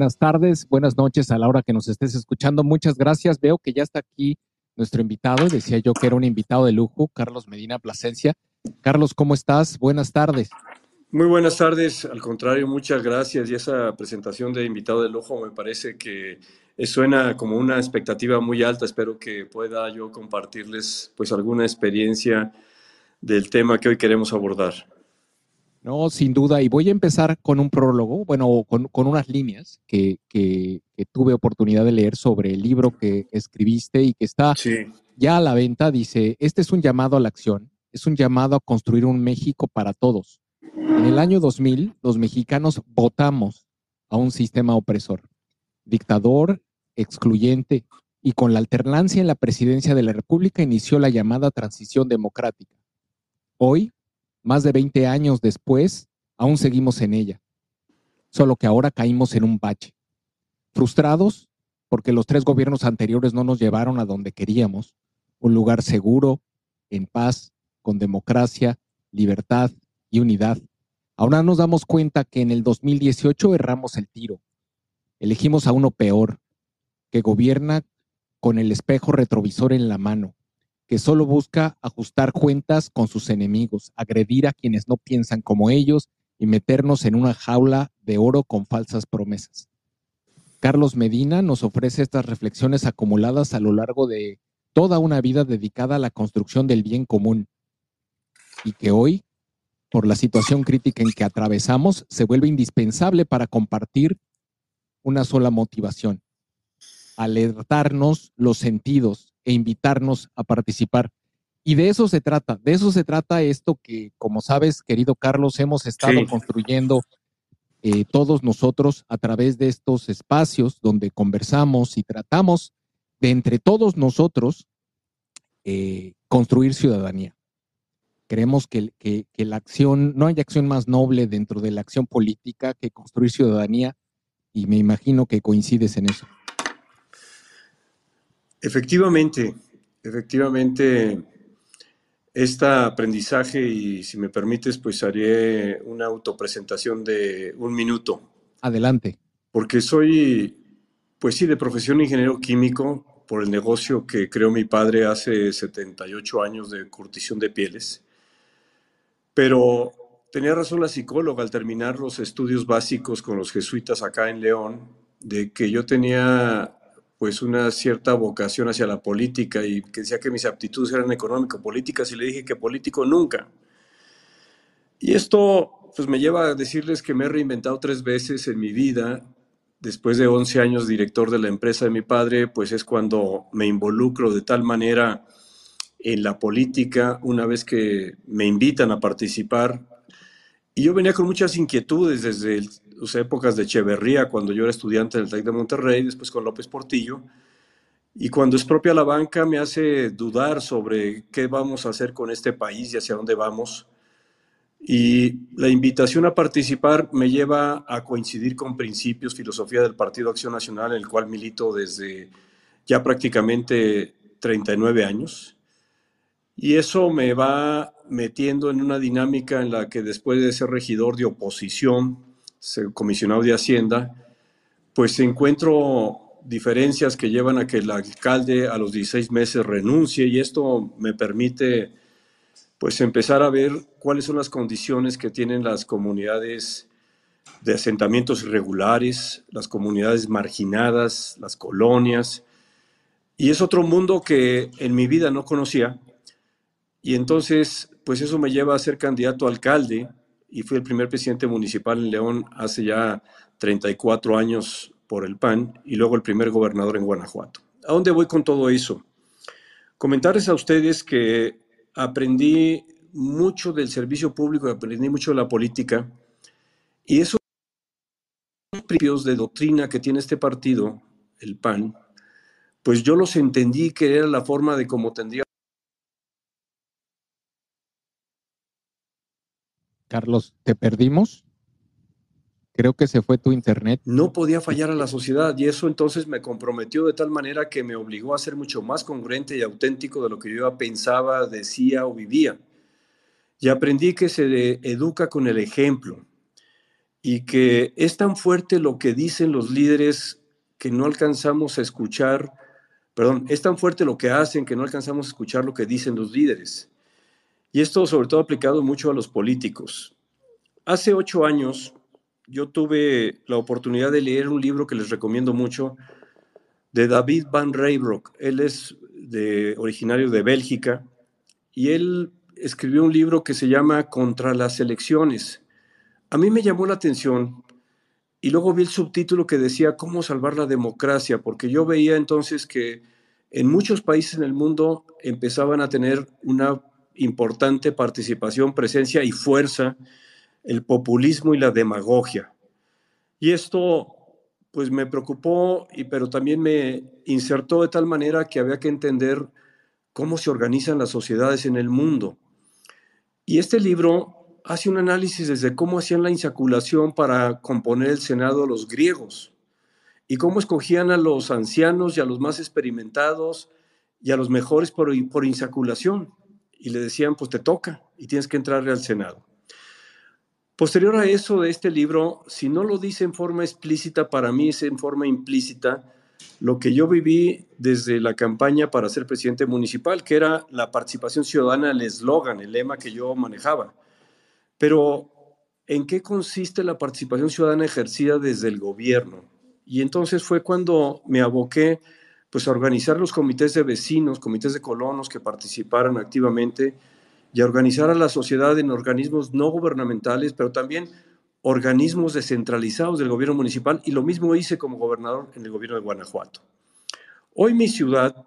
Buenas tardes, buenas noches a la hora que nos estés escuchando. Muchas gracias. Veo que ya está aquí nuestro invitado. Decía yo que era un invitado de lujo, Carlos Medina Plasencia. Carlos, ¿cómo estás? Buenas tardes. Muy buenas tardes. Al contrario, muchas gracias. Y esa presentación de invitado de lujo me parece que suena como una expectativa muy alta. Espero que pueda yo compartirles pues alguna experiencia del tema que hoy queremos abordar. No, sin duda. Y voy a empezar con un prólogo, bueno, con, unas líneas que, tuve oportunidad de leer sobre el libro que escribiste y que está ya a la venta. Dice, este es un llamado a la acción, es un llamado a construir un México para todos. En el año 2000, los mexicanos votamos a un sistema opresor, dictador, excluyente, y con la alternancia en la presidencia de la República inició la llamada transición democrática. Hoy, más de 20 años después, aún seguimos en ella, solo que ahora caímos en un bache. Frustrados porque los tres gobiernos anteriores no nos llevaron a donde queríamos, un lugar seguro, en paz, con democracia, libertad y unidad. Ahora nos damos cuenta que en el 2018 erramos el tiro. Elegimos a uno peor, que gobierna con el espejo retrovisor en la mano, que solo busca ajustar cuentas con sus enemigos, agredir a quienes no piensan como ellos y meternos en una jaula de oro con falsas promesas. Carlos Medina nos ofrece estas reflexiones acumuladas a lo largo de toda una vida dedicada a la construcción del bien común y que hoy, por la situación crítica en que atravesamos, se vuelve indispensable para compartir una sola motivación, alertarnos los sentidos e invitarnos a participar. Y de eso se trata, de eso se trata esto que, como sabes, querido Carlos, hemos estado construyendo eh, todos nosotros a través de estos espacios donde conversamos y tratamos de entre todos nosotros eh, construir ciudadanía. Creemos que, que, la acción, no hay acción más noble dentro de la acción política que construir ciudadanía y me imagino que coincides en eso. Efectivamente, efectivamente, este aprendizaje y si me permites, pues haré una autopresentación de un minuto. Adelante. Porque soy, pues sí, de profesión ingeniero químico por el negocio que creó mi padre hace 78 años de curtición de pieles. Pero tenía razón la psicóloga al terminar los estudios básicos con los jesuitas acá en León, de que yo tenía pues una cierta vocación hacia la política y que decía que mis aptitudes eran económico-políticas y le dije que político nunca. Y esto pues me lleva a decirles que me he reinventado tres veces en mi vida. Después de 11 años director de la empresa de mi padre, pues es cuando me involucro de tal manera en la política una vez que me invitan a participar. Y yo venía con muchas inquietudes desde las épocas de Echeverría, cuando yo era estudiante del TEC de Monterrey, después con López Portillo. Y cuando es propia la banca me hace dudar sobre qué vamos a hacer con este país y hacia dónde vamos. Y la invitación a participar me lleva a coincidir con principios, filosofía del Partido Acción Nacional, en el cual milito desde ya prácticamente 39 años. Y eso me va metiendo en una dinámica en la que después de ser regidor de oposición, comisionado de Hacienda, pues encuentro diferencias que llevan a que el alcalde a los 16 meses renuncie y esto me permite pues empezar a ver cuáles son las condiciones que tienen las comunidades de asentamientos irregulares, las comunidades marginadas, las colonias. Y es otro mundo que en mi vida no conocía. Y entonces, pues eso me lleva a ser candidato a alcalde y fui el primer presidente municipal en León hace ya 34 años por el PAN y luego el primer gobernador en Guanajuato. ¿A dónde voy con todo eso? Comentarles a ustedes que aprendí mucho del servicio público, aprendí mucho de la política y esos principios de doctrina que tiene este partido, el PAN, pues yo los entendí que era la forma de cómo tendría Carlos, ¿te perdimos? Creo que se fue tu internet. No podía fallar a la sociedad y eso entonces me comprometió de tal manera que me obligó a ser mucho más congruente y auténtico de lo que yo pensaba, decía o vivía. Y aprendí que se educa con el ejemplo y que es tan fuerte lo que dicen los líderes que no alcanzamos a escuchar, perdón, es tan fuerte lo que hacen que no alcanzamos a escuchar lo que dicen los líderes. Y esto sobre todo aplicado mucho a los políticos. Hace ocho años yo tuve la oportunidad de leer un libro que les recomiendo mucho de David Van Rijbroek. Él es de, originario de Bélgica y él escribió un libro que se llama Contra las elecciones. A mí me llamó la atención y luego vi el subtítulo que decía cómo salvar la democracia, porque yo veía entonces que en muchos países en el mundo empezaban a tener una importante participación, presencia y fuerza el populismo y la demagogia. Y esto pues me preocupó, y, pero también me insertó de tal manera que había que entender cómo se organizan las sociedades en el mundo. Y este libro hace un análisis desde cómo hacían la insaculación para componer el Senado los griegos y cómo escogían a los ancianos y a los más experimentados y a los mejores por, por insaculación y le decían, pues te toca y tienes que entrarle al Senado. Posterior a eso de este libro, si no lo dice en forma explícita, para mí es en forma implícita lo que yo viví desde la campaña para ser presidente municipal, que era la participación ciudadana, el eslogan, el lema que yo manejaba. Pero, ¿en qué consiste la participación ciudadana ejercida desde el gobierno? Y entonces fue cuando me aboqué pues a organizar los comités de vecinos, comités de colonos que participaran activamente y a organizar a la sociedad en organismos no gubernamentales, pero también organismos descentralizados del gobierno municipal y lo mismo hice como gobernador en el gobierno de Guanajuato. Hoy mi ciudad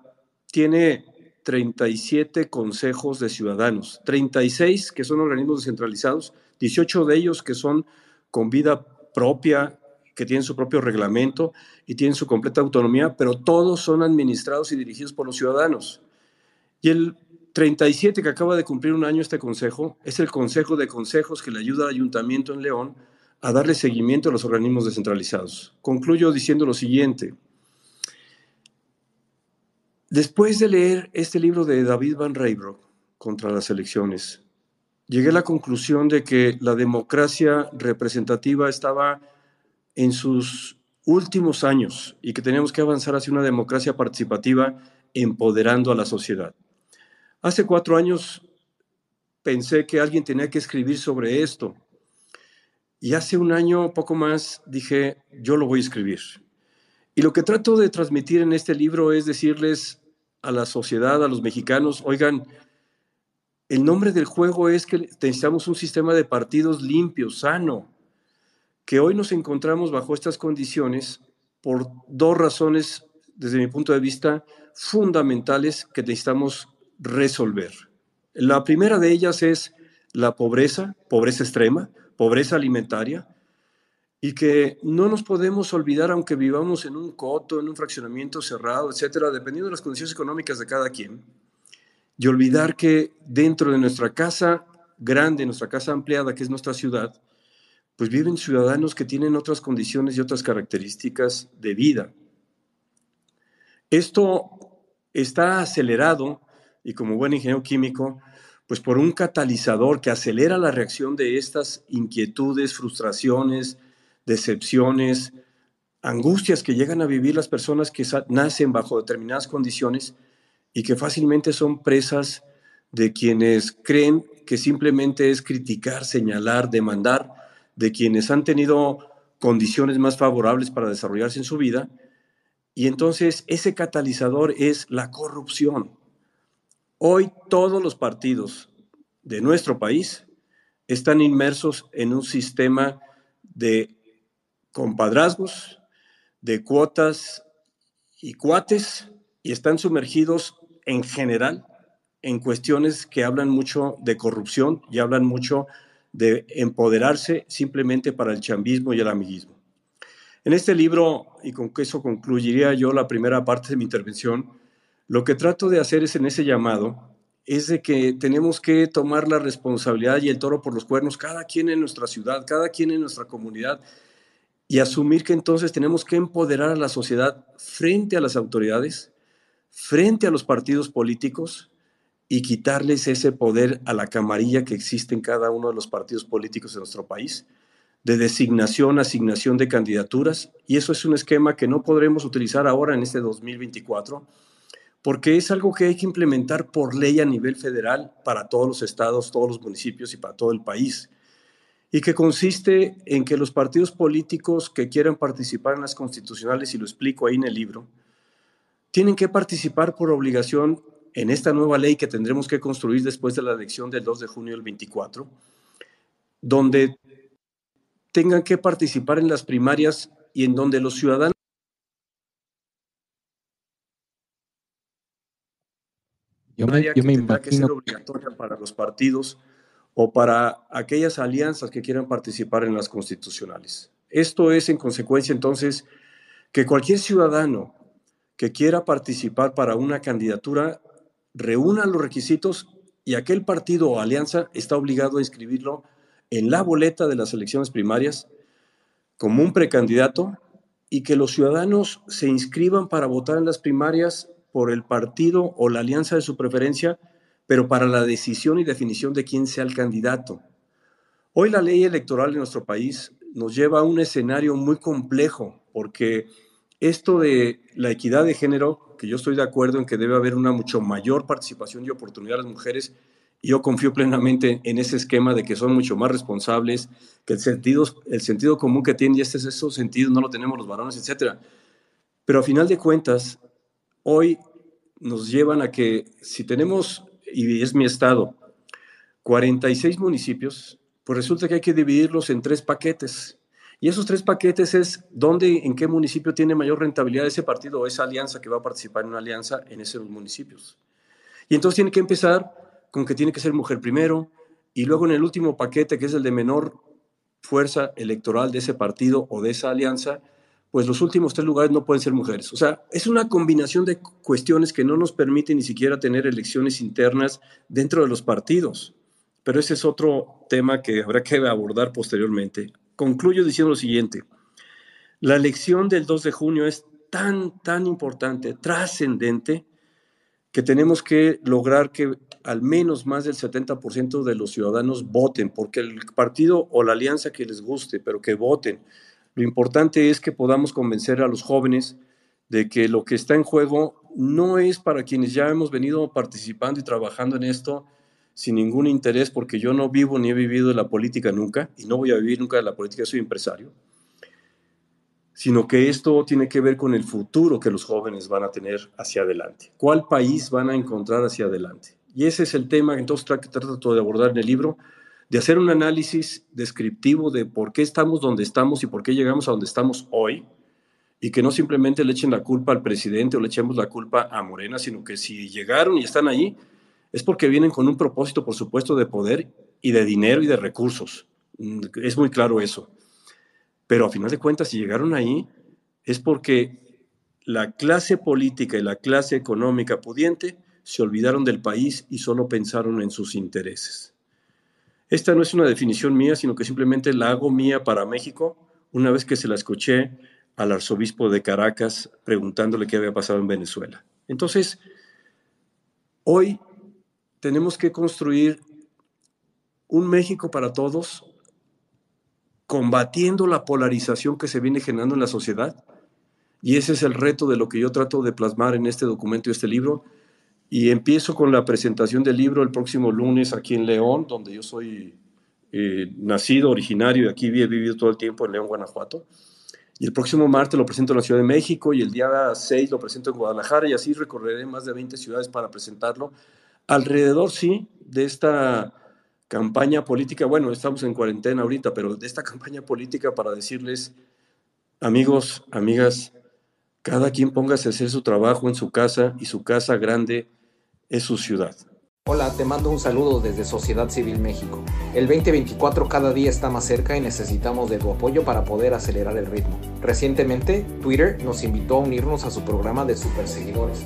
tiene 37 consejos de ciudadanos, 36 que son organismos descentralizados, 18 de ellos que son con vida propia, que tienen su propio reglamento y tienen su completa autonomía, pero todos son administrados y dirigidos por los ciudadanos. Y el 37 que acaba de cumplir un año este consejo es el Consejo de Consejos que le ayuda al Ayuntamiento en León a darle seguimiento a los organismos descentralizados. Concluyo diciendo lo siguiente. Después de leer este libro de David Van Rijbroek contra las elecciones, llegué a la conclusión de que la democracia representativa estaba en sus últimos años y que teníamos que avanzar hacia una democracia participativa empoderando a la sociedad. Hace cuatro años pensé que alguien tenía que escribir sobre esto y hace un año, poco más, dije, yo lo voy a escribir. Y lo que trato de transmitir en este libro es decirles a la sociedad, a los mexicanos, oigan, el nombre del juego es que necesitamos un sistema de partidos limpio, sano, que hoy nos encontramos bajo estas condiciones por dos razones, desde mi punto de vista, fundamentales que necesitamos resolver. La primera de ellas es la pobreza, pobreza extrema, pobreza alimentaria, y que no nos podemos olvidar, aunque vivamos en un coto, en un fraccionamiento cerrado, etcétera, dependiendo de las condiciones económicas de cada quien, y olvidar que dentro de nuestra casa grande, nuestra casa ampliada, que es nuestra ciudad, pues viven ciudadanos que tienen otras condiciones y otras características de vida. Esto está acelerado, y como buen ingeniero químico, pues por un catalizador que acelera la reacción de estas inquietudes, frustraciones, decepciones, angustias que llegan a vivir las personas que nacen bajo determinadas condiciones y que fácilmente son presas de quienes creen que simplemente es criticar, señalar, demandar, de quienes han tenido condiciones más favorables para desarrollarse en su vida. Y entonces ese catalizador es la corrupción. Hoy todos los partidos de nuestro país están inmersos en un sistema de compadrazgos, de cuotas y cuates, y están sumergidos en general en cuestiones que hablan mucho de corrupción y hablan mucho de empoderarse simplemente para el chambismo y el amiguismo. En este libro, y con eso concluiría yo la primera parte de mi intervención, lo que trato de hacer es en ese llamado, es de que tenemos que tomar la responsabilidad y el toro por los cuernos, cada quien en nuestra ciudad, cada quien en nuestra comunidad, y asumir que entonces tenemos que empoderar a la sociedad frente a las autoridades, frente a los partidos políticos y quitarles ese poder a la camarilla que existe en cada uno de los partidos políticos de nuestro país, de designación, asignación de candidaturas, y eso es un esquema que no podremos utilizar ahora en este 2024, porque es algo que hay que implementar por ley a nivel federal para todos los estados, todos los municipios y para todo el país y que consiste en que los partidos políticos que quieran participar en las constitucionales, y lo explico ahí en el libro, tienen que participar por obligación en esta nueva ley que tendremos que construir después de la elección del 2 de junio del 24, donde tengan que participar en las primarias y en donde los ciudadanos yo me, yo me imagino que ser obligatoria para los partidos o para aquellas alianzas que quieran participar en las constitucionales. Esto es, en consecuencia, entonces, que cualquier ciudadano que quiera participar para una candidatura reúna los requisitos y aquel partido o alianza está obligado a inscribirlo en la boleta de las elecciones primarias como un precandidato y que los ciudadanos se inscriban para votar en las primarias por el partido o la alianza de su preferencia pero para la decisión y definición de quién sea el candidato. Hoy la ley electoral en nuestro país nos lleva a un escenario muy complejo, porque esto de la equidad de género, que yo estoy de acuerdo en que debe haber una mucho mayor participación y oportunidad de las mujeres, y yo confío plenamente en ese esquema de que son mucho más responsables, que el sentido, el sentido común que tienen, y este es esos sentidos, no lo tenemos los varones, etc. Pero a final de cuentas, hoy nos llevan a que si tenemos y es mi estado, 46 municipios, pues resulta que hay que dividirlos en tres paquetes. Y esos tres paquetes es dónde, en qué municipio tiene mayor rentabilidad ese partido o esa alianza que va a participar en una alianza en esos municipios. Y entonces tiene que empezar con que tiene que ser mujer primero y luego en el último paquete, que es el de menor fuerza electoral de ese partido o de esa alianza, pues los últimos tres lugares no pueden ser mujeres. O sea, es una combinación de cuestiones que no nos permite ni siquiera tener elecciones internas dentro de los partidos. Pero ese es otro tema que habrá que abordar posteriormente. Concluyo diciendo lo siguiente. La elección del 2 de junio es tan, tan importante, trascendente, que tenemos que lograr que al menos más del 70% de los ciudadanos voten, porque el partido o la alianza que les guste, pero que voten, lo importante es que podamos convencer a los jóvenes de que lo que está en juego no es para quienes ya hemos venido participando y trabajando en esto sin ningún interés, porque yo no vivo ni he vivido de la política nunca, y no voy a vivir nunca de la política, soy empresario, sino que esto tiene que ver con el futuro que los jóvenes van a tener hacia adelante. ¿Cuál país van a encontrar hacia adelante? Y ese es el tema que entonces trato de abordar en el libro, de hacer un análisis descriptivo de por qué estamos donde estamos y por qué llegamos a donde estamos hoy, y que no simplemente le echen la culpa al presidente o le echemos la culpa a Morena, sino que si llegaron y están ahí, es porque vienen con un propósito, por supuesto, de poder y de dinero y de recursos. Mm, es muy claro eso. Pero a final de cuentas, si llegaron ahí, es porque la clase política y la clase económica pudiente se olvidaron del país y solo pensaron en sus intereses. Esta no es una definición mía, sino que simplemente la hago mía para México una vez que se la escuché al arzobispo de Caracas preguntándole qué había pasado en Venezuela. Entonces, hoy tenemos que construir un México para todos, combatiendo la polarización que se viene generando en la sociedad. Y ese es el reto de lo que yo trato de plasmar en este documento y este libro, y empiezo con la presentación del libro el próximo lunes aquí en León, donde yo soy eh, nacido, originario, y aquí he vivido todo el tiempo en León, Guanajuato. Y el próximo martes lo presento en la Ciudad de México y el día 6 lo presento en Guadalajara y así recorreré más de 20 ciudades para presentarlo. Alrededor, sí, de esta campaña política, bueno, estamos en cuarentena ahorita, pero de esta campaña política para decirles, amigos, amigas, cada quien póngase a hacer su trabajo en su casa y su casa grande es su ciudad. Hola, te mando un saludo desde Sociedad Civil México. El 2024 cada día está más cerca y necesitamos de tu apoyo para poder acelerar el ritmo. Recientemente, Twitter nos invitó a unirnos a su programa de superseguidores.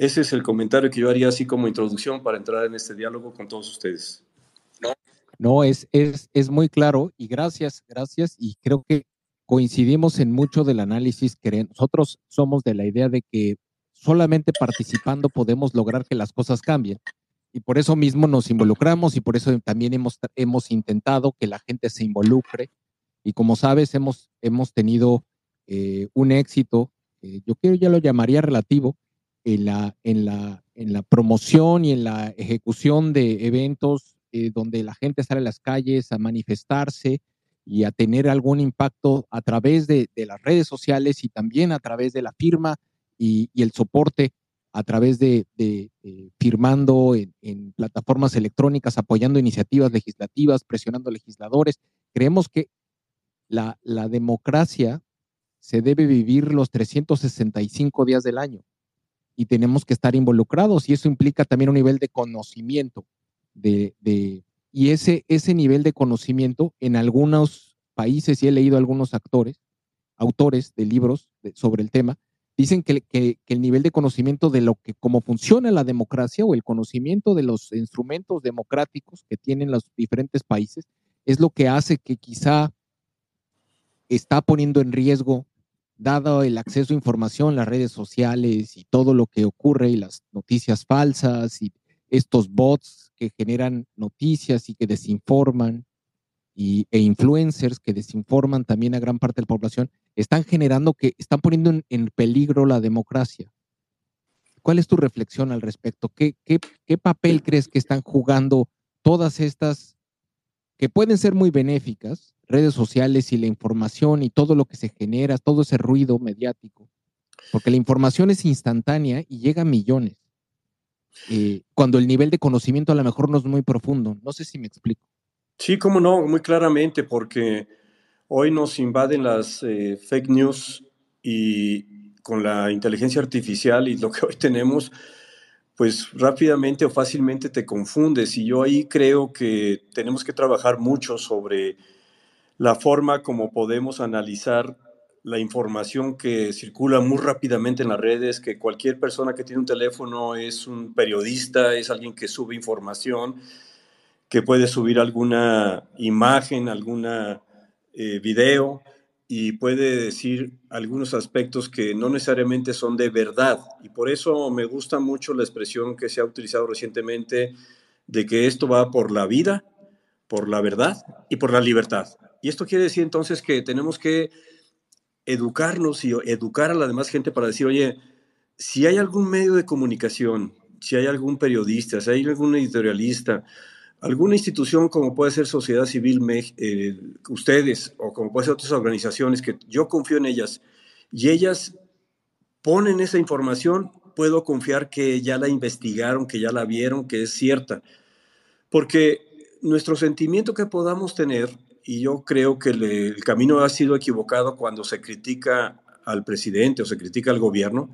Ese es el comentario que yo haría así como introducción para entrar en este diálogo con todos ustedes. No, no es, es, es muy claro y gracias, gracias. Y creo que coincidimos en mucho del análisis que nosotros somos de la idea de que solamente participando podemos lograr que las cosas cambien. Y por eso mismo nos involucramos y por eso también hemos, hemos intentado que la gente se involucre. Y como sabes, hemos, hemos tenido eh, un éxito, eh, yo creo ya lo llamaría relativo, en la, en, la, en la promoción y en la ejecución de eventos eh, donde la gente sale a las calles a manifestarse, y a tener algún impacto a través de, las redes sociales y también a través de la firma y, el soporte a través de, firmando en, plataformas electrónicas, apoyando iniciativas legislativas, presionando legisladores. Creemos que la, la democracia se debe vivir los 365 días del año y tenemos que estar involucrados y eso implica también un nivel de conocimiento de, y ese, ese nivel de conocimiento en algunos países, y he leído algunos actores, autores de libros sobre el tema, dicen que, que, el nivel de conocimiento de lo que, cómo funciona la democracia o el conocimiento de los instrumentos democráticos que tienen los diferentes países es lo que hace que quizá está poniendo en riesgo, dado el acceso a información, las redes sociales y todo lo que ocurre y las noticias falsas y estos bots que generan noticias y que desinforman y, e influencers que desinforman también a gran parte de la población, están generando que están poniendo en, peligro la democracia. ¿Cuál es tu reflexión al respecto? ¿Qué, qué papel crees que están jugando todas estas que pueden ser muy benéficas, redes sociales y la información y todo lo que se genera, todo ese ruido mediático? Porque la información es instantánea y llega a millones. Eh, cuando el nivel de conocimiento a lo mejor no es muy profundo. No sé si me explico. Sí, cómo no, muy claramente, porque hoy nos invaden las eh, fake news y con la inteligencia artificial y lo que hoy tenemos, pues rápidamente o fácilmente te confundes. Y yo ahí creo que tenemos que trabajar mucho sobre la forma como podemos analizar la información que circula muy rápidamente en las redes, que cualquier persona que tiene un teléfono es un periodista, es alguien que sube información, que puede subir alguna imagen, alguna eh, video y puede decir algunos aspectos que no necesariamente son de verdad. Y por eso me gusta mucho la expresión que se ha utilizado recientemente de que esto va por la vida, por la verdad y por la libertad. Y esto quiere decir entonces que tenemos que educarnos y educar a la demás gente para decir, oye, si hay algún medio de comunicación, si hay algún periodista, si hay algún editorialista, alguna institución como puede ser Sociedad Civil, eh, ustedes, o como puede ser otras organizaciones, que yo confío en ellas, y ellas ponen esa información, puedo confiar que ya la investigaron, que ya la vieron, que es cierta. Porque nuestro sentimiento que podamos tener y yo creo que el camino ha sido equivocado cuando se critica al presidente o se critica al gobierno,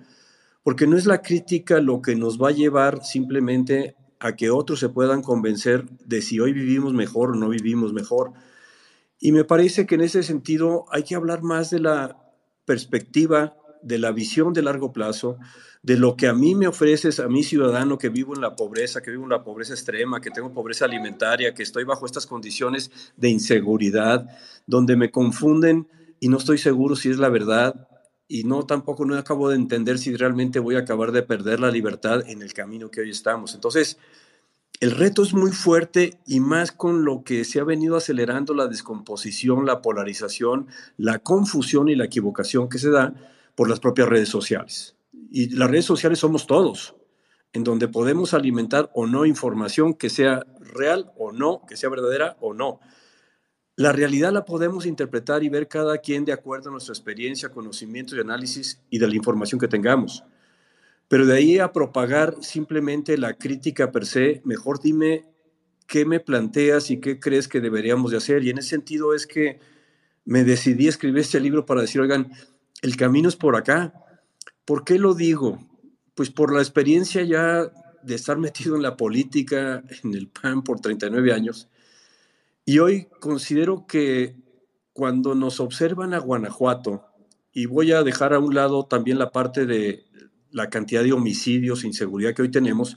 porque no es la crítica lo que nos va a llevar simplemente a que otros se puedan convencer de si hoy vivimos mejor o no vivimos mejor. Y me parece que en ese sentido hay que hablar más de la perspectiva, de la visión de largo plazo, de lo que a mí me ofreces, a mi ciudadano que vivo en la pobreza, que vivo en la pobreza extrema, que tengo pobreza alimentaria, que estoy bajo estas condiciones de inseguridad, donde me confunden y no estoy seguro si es la verdad y no tampoco no acabo de entender si realmente voy a acabar de perder la libertad en el camino que hoy estamos. Entonces, el reto es muy fuerte y más con lo que se ha venido acelerando la descomposición, la polarización, la confusión y la equivocación que se da por las propias redes sociales y las redes sociales somos todos, en donde podemos alimentar o no información que sea real o no, que sea verdadera o no. La realidad la podemos interpretar y ver cada quien de acuerdo a nuestra experiencia, conocimiento y análisis y de la información que tengamos. Pero de ahí a propagar simplemente la crítica per se, mejor dime qué me planteas y qué crees que deberíamos de hacer. Y en ese sentido es que me decidí escribir este libro para decir, oigan, el camino es por acá, ¿Por qué lo digo? Pues por la experiencia ya de estar metido en la política, en el PAN por 39 años. Y hoy considero que cuando nos observan a Guanajuato, y voy a dejar a un lado también la parte de la cantidad de homicidios, inseguridad que hoy tenemos,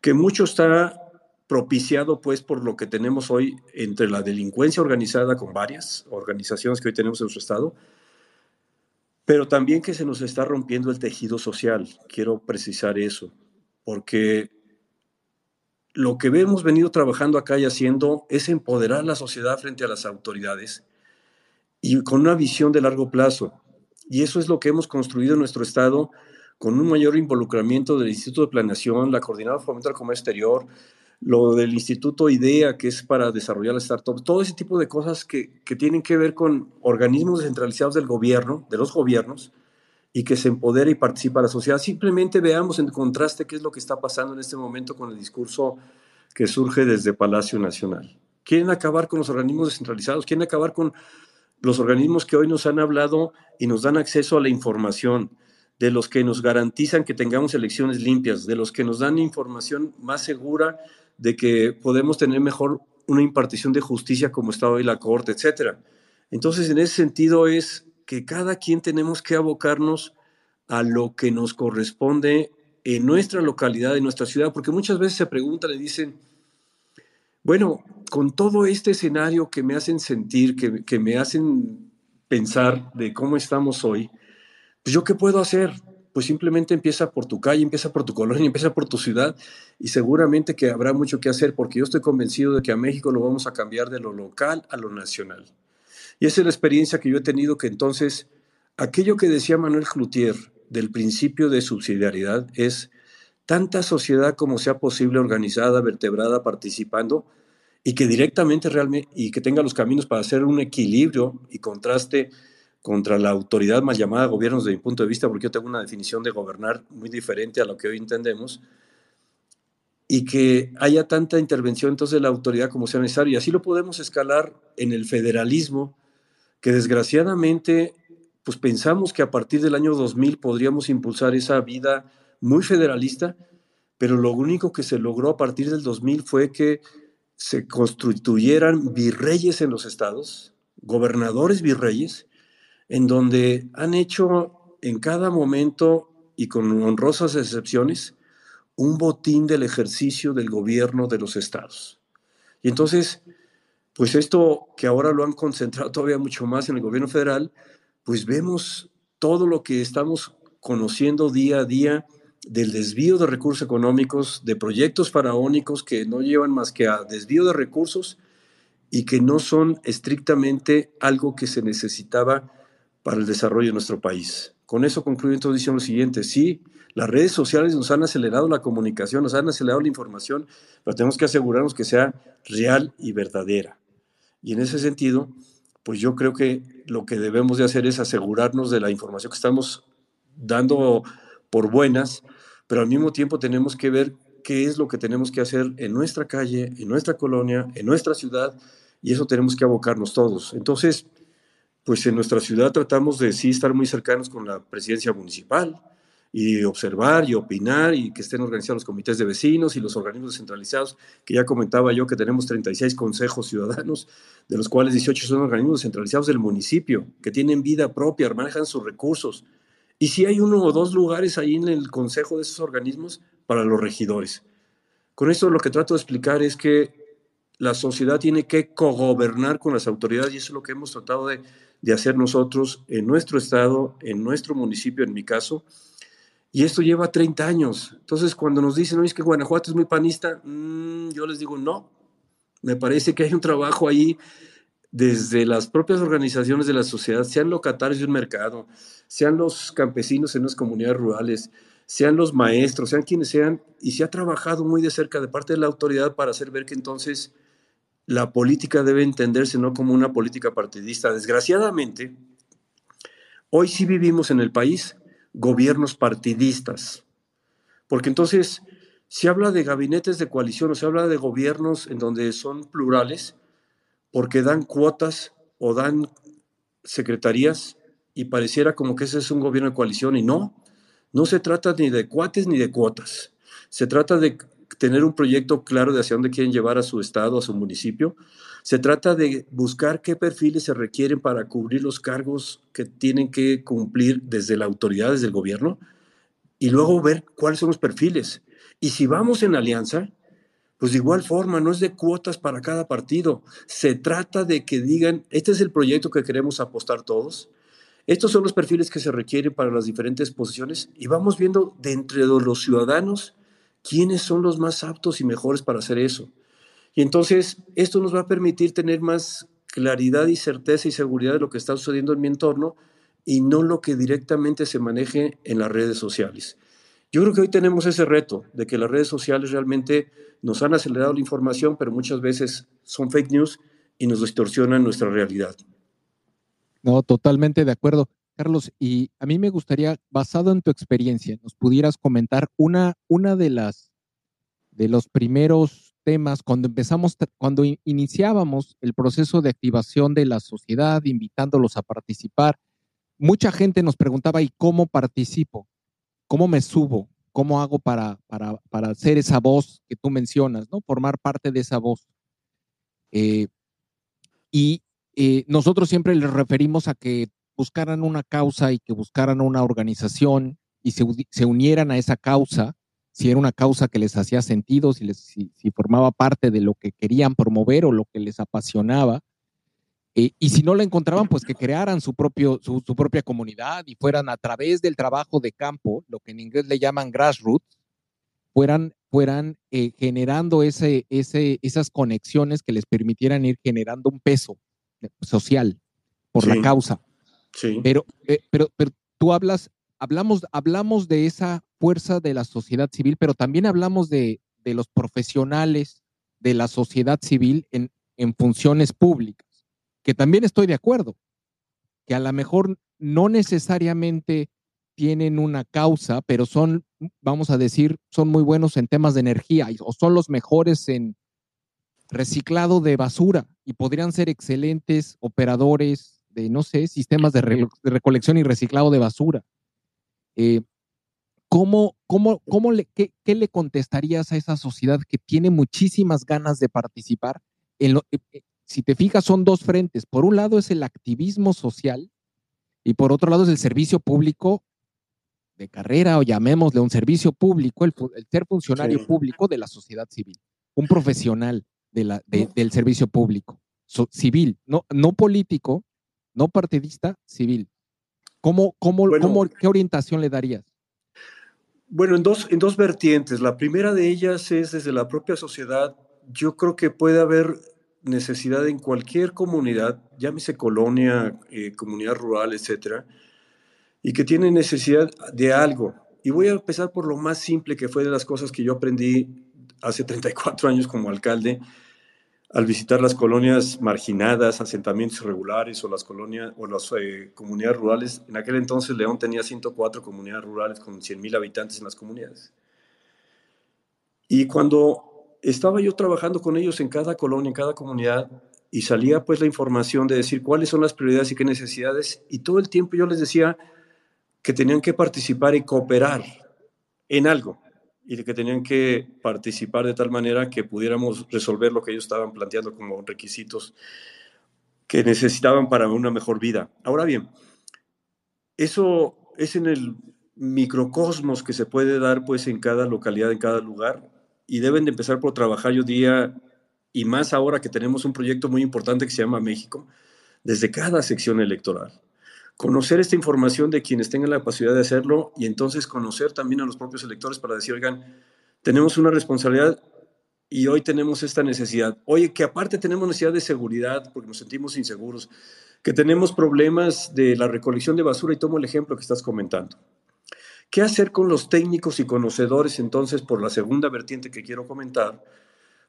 que mucho está propiciado pues por lo que tenemos hoy entre la delincuencia organizada con varias organizaciones que hoy tenemos en nuestro estado, pero también que se nos está rompiendo el tejido social. Quiero precisar eso, porque lo que hemos venido trabajando acá y haciendo es empoderar a la sociedad frente a las autoridades y con una visión de largo plazo. Y eso es lo que hemos construido en nuestro Estado con un mayor involucramiento del Instituto de Planeación, la Coordinadora de Fomento del Comercio Exterior, lo del Instituto IDEA, que es para desarrollar la startup, todo ese tipo de cosas que, que, tienen que ver con organismos descentralizados del gobierno, de los gobiernos, y que se empodera y participa la sociedad. Simplemente veamos en contraste qué es lo que está pasando en este momento con el discurso que surge desde Palacio Nacional. Quieren acabar con los organismos descentralizados, quieren acabar con los organismos que hoy nos han hablado y nos dan acceso a la información, de los que nos garantizan que tengamos elecciones limpias, de los que nos dan información más segura de que podemos tener mejor una impartición de justicia como está hoy la Corte, etcétera. Entonces, en ese sentido es que cada quien tenemos que abocarnos a lo que nos corresponde en nuestra localidad, en nuestra ciudad, porque muchas veces se preguntan y dicen, bueno, con todo este escenario que me hacen sentir, que, que me hacen pensar de cómo estamos hoy, pues yo qué puedo hacer? pues simplemente empieza por tu calle, empieza por tu colonia, empieza por tu ciudad y seguramente que habrá mucho que hacer porque yo estoy convencido de que a México lo vamos a cambiar de lo local a lo nacional. Y esa es la experiencia que yo he tenido que entonces Aquello que decía Manuel Cloutier del principio de subsidiariedad es tanta sociedad como sea posible organizada, vertebrada, participando y que directamente realmente y que tenga los caminos para hacer un equilibrio y contraste contra la autoridad mal llamada gobiernos desde mi punto de vista, porque yo tengo una definición de gobernar muy diferente a lo que hoy entendemos, y que haya tanta intervención entonces de la autoridad como sea necesario. Y así lo podemos escalar en el federalismo, que desgraciadamente pues pensamos que a partir del año 2000 podríamos impulsar esa vida muy federalista, pero lo único que se logró a partir del 2000 fue que se constituyeran virreyes en los estados, gobernadores virreyes, en donde han hecho en cada momento y con honrosas excepciones un botín del ejercicio del gobierno de los estados. Y entonces, pues esto que ahora lo han concentrado todavía mucho más en el gobierno federal, pues vemos todo lo que estamos conociendo día a día del desvío de recursos económicos, de proyectos faraónicos que no llevan más que a desvío de recursos y que no son estrictamente algo que se necesitaba para el desarrollo de nuestro país. Con eso concluyo entonces diciendo lo siguiente, sí, las redes sociales nos han acelerado la comunicación, nos han acelerado la información, pero tenemos que asegurarnos que sea real y verdadera. Y en ese sentido, pues yo creo que lo que debemos de hacer es asegurarnos de la información que estamos dando por buenas, pero al mismo tiempo tenemos que ver qué es lo que tenemos que hacer en nuestra calle, en nuestra colonia, en nuestra ciudad, y eso tenemos que abocarnos todos. Entonces, pues en nuestra ciudad tratamos de sí estar muy cercanos con la presidencia municipal y observar y opinar y que estén organizados los comités de vecinos y los organismos descentralizados, que ya comentaba yo que tenemos 36 consejos ciudadanos, de los cuales 18 son organismos descentralizados del municipio, que tienen vida propia, manejan sus recursos. Y si hay uno o dos lugares ahí en el consejo de esos organismos para los regidores. Con esto lo que trato de explicar es que la sociedad tiene que cogobernar con las autoridades y eso es lo que hemos tratado de de hacer nosotros en nuestro estado, en nuestro municipio, en mi caso. Y esto lleva 30 años. Entonces, cuando nos dicen, oye, es que Guanajuato es muy panista, mm, yo les digo, no. Me parece que hay un trabajo ahí desde las propias organizaciones de la sociedad, sean locatarios de un mercado, sean los campesinos en las comunidades rurales, sean los maestros, sean quienes sean, y se ha trabajado muy de cerca de parte de la autoridad para hacer ver que entonces la política debe entenderse no como una política partidista. Desgraciadamente, hoy sí vivimos en el país gobiernos partidistas, porque entonces se habla de gabinetes de coalición o se habla de gobiernos en donde son plurales, porque dan cuotas o dan secretarías y pareciera como que ese es un gobierno de coalición y no, no se trata ni de cuates ni de cuotas. Se trata de tener un proyecto claro de hacia dónde quieren llevar a su estado, a su municipio. Se trata de buscar qué perfiles se requieren para cubrir los cargos que tienen que cumplir desde la autoridad, desde el gobierno, y luego ver cuáles son los perfiles. Y si vamos en alianza, pues de igual forma, no es de cuotas para cada partido. Se trata de que digan, este es el proyecto que queremos apostar todos. Estos son los perfiles que se requieren para las diferentes posiciones y vamos viendo de entre los ciudadanos quiénes son los más aptos y mejores para hacer eso. Y entonces esto nos va a permitir tener más claridad y certeza y seguridad de lo que está sucediendo en mi entorno y no lo que directamente se maneje en las redes sociales. Yo creo que hoy tenemos ese reto de que las redes sociales realmente nos han acelerado la información, pero muchas veces son fake news y nos distorsionan nuestra realidad. No, totalmente de acuerdo. Carlos, y a mí me gustaría, basado en tu experiencia, nos pudieras comentar una, una de las de los primeros temas cuando empezamos, cuando iniciábamos el proceso de activación de la sociedad, invitándolos a participar. Mucha gente nos preguntaba, ¿y cómo participo? ¿Cómo me subo? ¿Cómo hago para, para, para ser esa voz que tú mencionas, ¿no? Formar parte de esa voz. Eh, y eh, nosotros siempre les referimos a que buscaran una causa y que buscaran una organización y se, unieran a esa causa, si era una causa que les hacía sentido, si, les, si, formaba parte de lo que querían promover o lo que les apasionaba. Eh, y si no la encontraban, pues que crearan su, propio, su, propia comunidad y fueran a través del trabajo de campo, lo que en inglés le llaman grassroots, fueran, fueran eh, generando ese, ese, esas conexiones que les permitieran ir generando un peso social por la causa. Pero, eh, pero, pero tú hablas, hablamos, hablamos de esa fuerza de la sociedad civil, pero también hablamos de, de los profesionales de la sociedad civil en, en funciones públicas, que también estoy de acuerdo, que a lo mejor no necesariamente tienen una causa, pero son, vamos a decir, son muy buenos en temas de energía o son los mejores en reciclado de basura y podrían ser excelentes operadores de, no sé, sistemas de, recolección y reciclado de basura. Eh, ¿Cómo, cómo, cómo le, qué, le contestarías a esa sociedad que tiene muchísimas ganas de participar? En lo, eh, eh, si te fijas, son dos frentes. Por un lado es el activismo social y por otro lado es el servicio público de carrera o llamémosle un servicio público, el, ser funcionario público de la sociedad civil, un profesional de la, del servicio público, civil, no, no político, no partidista, civil. ¿Cómo, cómo, cómo, ¿Qué orientación le darías? Bueno, en dos, en dos vertientes. La primera de ellas es desde la propia sociedad. Yo creo que puede haber necesidad en cualquier comunidad, llámese colonia, eh, comunidad rural, etcétera, y que tiene necesidad de algo. Y voy a empezar por lo más simple que fue de las cosas que yo aprendí hace 34 años como alcalde, al visitar las colonias marginadas, asentamientos irregulares o las colonias o las eh, comunidades rurales. En aquel entonces León tenía 104 comunidades rurales con 100.000 habitantes en las comunidades. Y cuando estaba yo trabajando con ellos en cada colonia, en cada comunidad, y salía pues la información de decir cuáles son las prioridades y qué necesidades, y todo el tiempo yo les decía que tenían que participar y cooperar en algo y de que tenían que participar de tal manera que pudiéramos resolver lo que ellos estaban planteando como requisitos que necesitaban para una mejor vida. Ahora bien, eso es en el microcosmos que se puede dar pues en cada localidad, en cada lugar, y deben de empezar por trabajar yo día, y más ahora que tenemos un proyecto muy importante que se llama México, desde cada sección electoral conocer esta información de quienes tengan la capacidad de hacerlo y entonces conocer también a los propios electores para decir, oigan, tenemos una responsabilidad y hoy tenemos esta necesidad. Oye, que aparte tenemos necesidad de seguridad porque nos sentimos inseguros, que tenemos problemas de la recolección de basura y tomo el ejemplo que estás comentando. ¿Qué hacer con los técnicos y conocedores entonces por la segunda vertiente que quiero comentar?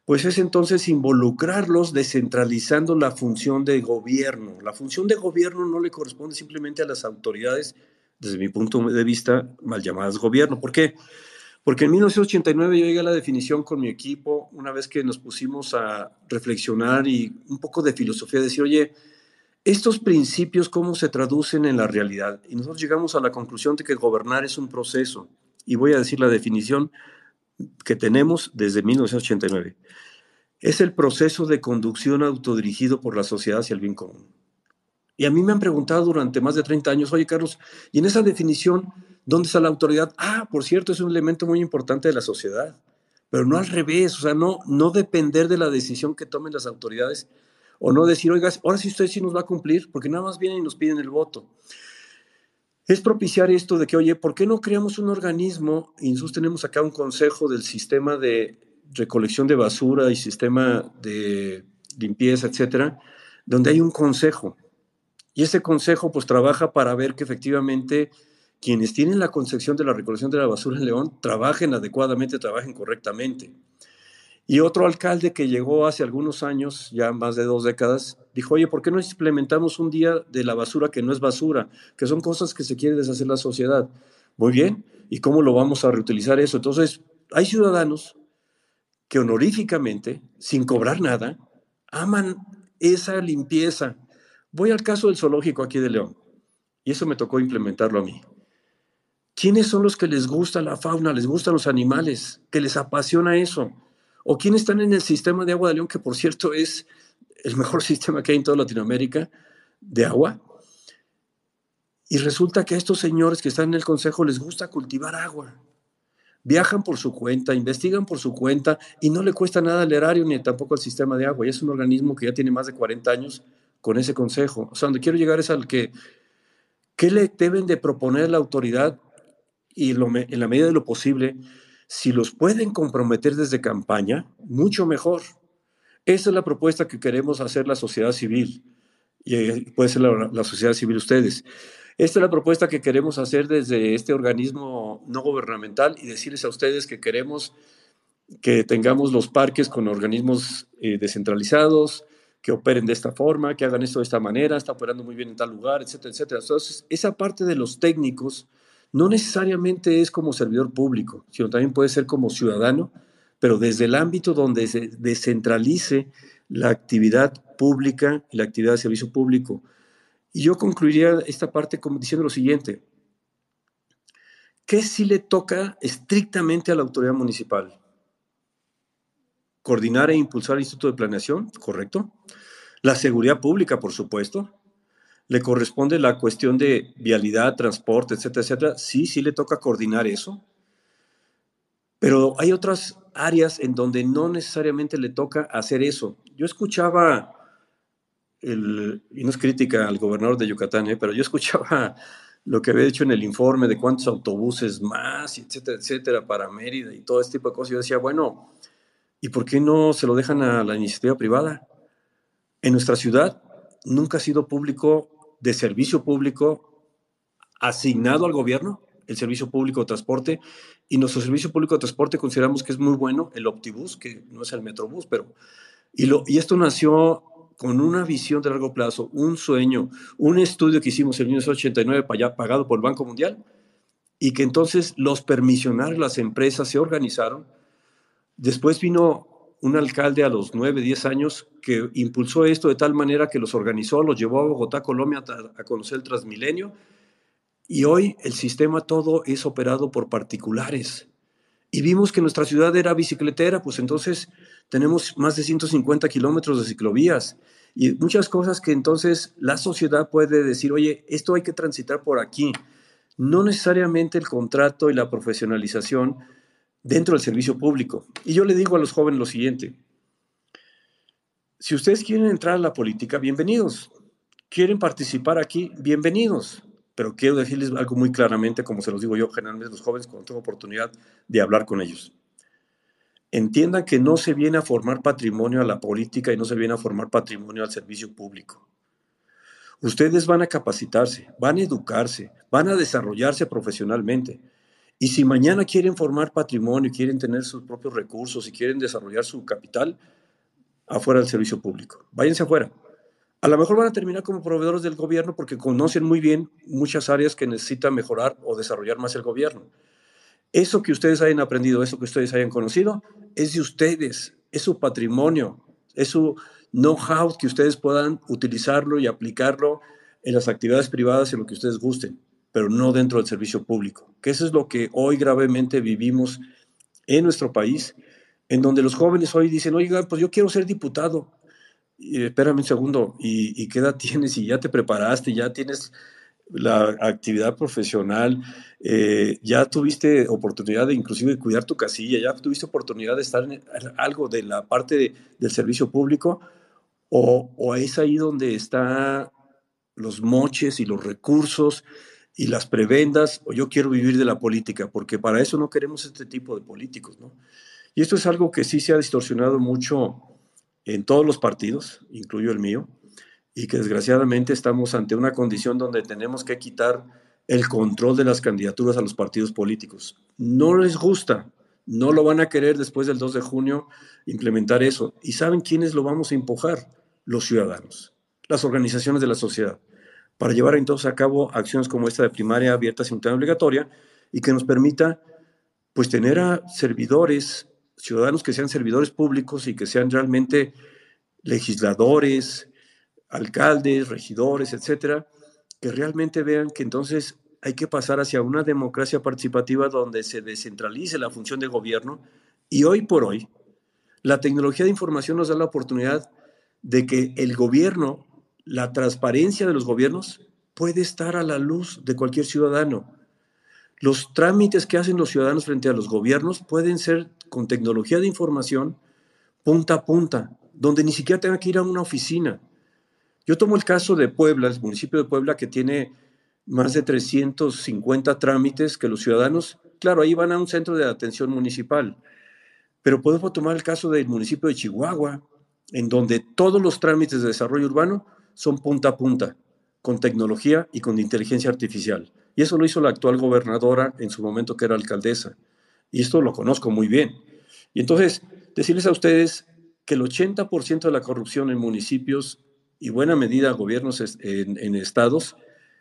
Pues es entonces involucrarlos descentralizando la función de gobierno. La función de gobierno no le corresponde simplemente a las autoridades, desde mi punto de vista, mal llamadas gobierno. ¿Por qué? Porque en 1989 yo llegué a la definición con mi equipo, una vez que nos pusimos a reflexionar y un poco de filosofía, decir, oye, estos principios, ¿cómo se traducen en la realidad? Y nosotros llegamos a la conclusión de que gobernar es un proceso. Y voy a decir la definición que tenemos desde 1989. Es el proceso de conducción autodirigido por la sociedad hacia el bien común. Y a mí me han preguntado durante más de 30 años, oye Carlos, ¿y en esa definición dónde está la autoridad? Ah, por cierto, es un elemento muy importante de la sociedad, pero no al revés, o sea, no, no depender de la decisión que tomen las autoridades o no decir, oiga, ahora sí usted sí nos va a cumplir, porque nada más vienen y nos piden el voto es propiciar esto de que, oye, ¿por qué no creamos un organismo? Y nosotros tenemos acá un consejo del sistema de recolección de basura y sistema de limpieza, etcétera, donde hay un consejo. Y ese consejo pues trabaja para ver que efectivamente quienes tienen la concepción de la recolección de la basura en León trabajen adecuadamente, trabajen correctamente. Y otro alcalde que llegó hace algunos años, ya más de dos décadas, dijo, oye, ¿por qué no implementamos un día de la basura que no es basura, que son cosas que se quiere deshacer la sociedad? Muy bien, ¿y cómo lo vamos a reutilizar eso? Entonces, hay ciudadanos que honoríficamente, sin cobrar nada, aman esa limpieza. Voy al caso del zoológico aquí de León, y eso me tocó implementarlo a mí. ¿Quiénes son los que les gusta la fauna, les gustan los animales, que les apasiona eso? O quienes están en el sistema de agua de León, que por cierto es el mejor sistema que hay en toda Latinoamérica de agua. Y resulta que a estos señores que están en el consejo les gusta cultivar agua. Viajan por su cuenta, investigan por su cuenta y no le cuesta nada al erario ni tampoco al sistema de agua. Y es un organismo que ya tiene más de 40 años con ese consejo. O sea, donde quiero llegar es al que, ¿qué le deben de proponer la autoridad? Y en la medida de lo posible, si los pueden comprometer desde campaña, mucho mejor. Esa es la propuesta que queremos hacer la sociedad civil. y puede ser la, sociedad civil ustedes. Esta es la propuesta que queremos hacer desde este organismo no gubernamental y decirles a ustedes que queremos que tengamos los parques con organismos eh, descentralizados, que operen de esta forma, que hagan esto de esta manera, está operando muy bien en tal lugar, etcétera, etcétera. Entonces, esa parte de los técnicos no necesariamente es como servidor público, sino también puede ser como ciudadano, pero desde el ámbito donde se descentralice la actividad pública y la actividad de servicio público. Y yo concluiría esta parte diciendo lo siguiente. ¿Qué sí le toca estrictamente a la autoridad municipal? Coordinar e impulsar el Instituto de Planeación, correcto. La seguridad pública, por supuesto le corresponde la cuestión de vialidad, transporte, etcétera, etcétera. Sí, sí le toca coordinar eso. Pero hay otras áreas en donde no necesariamente le toca hacer eso. Yo escuchaba, el, y no es crítica al gobernador de Yucatán, ¿eh? pero yo escuchaba lo que había dicho en el informe de cuántos autobuses más, etcétera, etcétera, para Mérida y todo este tipo de cosas. Yo decía, bueno, ¿y por qué no se lo dejan a la iniciativa privada? En nuestra ciudad nunca ha sido público de servicio público asignado al gobierno, el servicio público de transporte, y nuestro servicio público de transporte consideramos que es muy bueno, el Optibus, que no es el Metrobús, pero... Y, lo, y esto nació con una visión de largo plazo, un sueño, un estudio que hicimos en 1989 pagado por el Banco Mundial, y que entonces los permisionarios, las empresas se organizaron. Después vino un alcalde a los 9, 10 años que impulsó esto de tal manera que los organizó, los llevó a Bogotá, Colombia, a, conocer el Transmilenio. Y hoy el sistema todo es operado por particulares. Y vimos que nuestra ciudad era bicicletera, pues entonces tenemos más de 150 kilómetros de ciclovías y muchas cosas que entonces la sociedad puede decir, oye, esto hay que transitar por aquí. No necesariamente el contrato y la profesionalización dentro del servicio público. Y yo le digo a los jóvenes lo siguiente, si ustedes quieren entrar a la política, bienvenidos. Quieren participar aquí, bienvenidos. Pero quiero decirles algo muy claramente, como se los digo yo generalmente a los jóvenes cuando tengo oportunidad de hablar con ellos. Entiendan que no se viene a formar patrimonio a la política y no se viene a formar patrimonio al servicio público. Ustedes van a capacitarse, van a educarse, van a desarrollarse profesionalmente. Y si mañana quieren formar patrimonio, quieren tener sus propios recursos y quieren desarrollar su capital, afuera del servicio público. Váyanse afuera. A lo mejor van a terminar como proveedores del gobierno porque conocen muy bien muchas áreas que necesita mejorar o desarrollar más el gobierno. Eso que ustedes hayan aprendido, eso que ustedes hayan conocido, es de ustedes, es su patrimonio, es su know-how que ustedes puedan utilizarlo y aplicarlo en las actividades privadas, en lo que ustedes gusten pero no dentro del servicio público, que eso es lo que hoy gravemente vivimos en nuestro país, en donde los jóvenes hoy dicen, oiga, pues yo quiero ser diputado. Y, espérame un segundo, ¿y, qué edad tienes? Y ya te preparaste, ya tienes la actividad profesional, eh, ya tuviste oportunidad de inclusive cuidar tu casilla, ya tuviste oportunidad de estar en algo de la parte del servicio público, o, o es ahí donde están los moches y los recursos y las prebendas, o yo quiero vivir de la política, porque para eso no queremos este tipo de políticos, ¿no? Y esto es algo que sí se ha distorsionado mucho en todos los partidos, incluyo el mío, y que desgraciadamente estamos ante una condición donde tenemos que quitar el control de las candidaturas a los partidos políticos. No les gusta, no lo van a querer después del 2 de junio implementar eso. ¿Y saben quiénes lo vamos a empujar? Los ciudadanos, las organizaciones de la sociedad para llevar entonces a cabo acciones como esta de primaria abierta, simultánea obligatoria y que nos permita pues tener a servidores, ciudadanos que sean servidores públicos y que sean realmente legisladores, alcaldes, regidores, etcétera, que realmente vean que entonces hay que pasar hacia una democracia participativa donde se descentralice la función de gobierno y hoy por hoy la tecnología de información nos da la oportunidad de que el gobierno la transparencia de los gobiernos puede estar a la luz de cualquier ciudadano. Los trámites que hacen los ciudadanos frente a los gobiernos pueden ser con tecnología de información punta a punta, donde ni siquiera tenga que ir a una oficina. Yo tomo el caso de Puebla, el municipio de Puebla que tiene más de 350 trámites que los ciudadanos, claro, ahí van a un centro de atención municipal, pero podemos tomar el caso del municipio de Chihuahua, en donde todos los trámites de desarrollo urbano son punta a punta, con tecnología y con inteligencia artificial. Y eso lo hizo la actual gobernadora en su momento que era alcaldesa. Y esto lo conozco muy bien. Y entonces, decirles a ustedes que el 80% de la corrupción en municipios y buena medida gobiernos en, en estados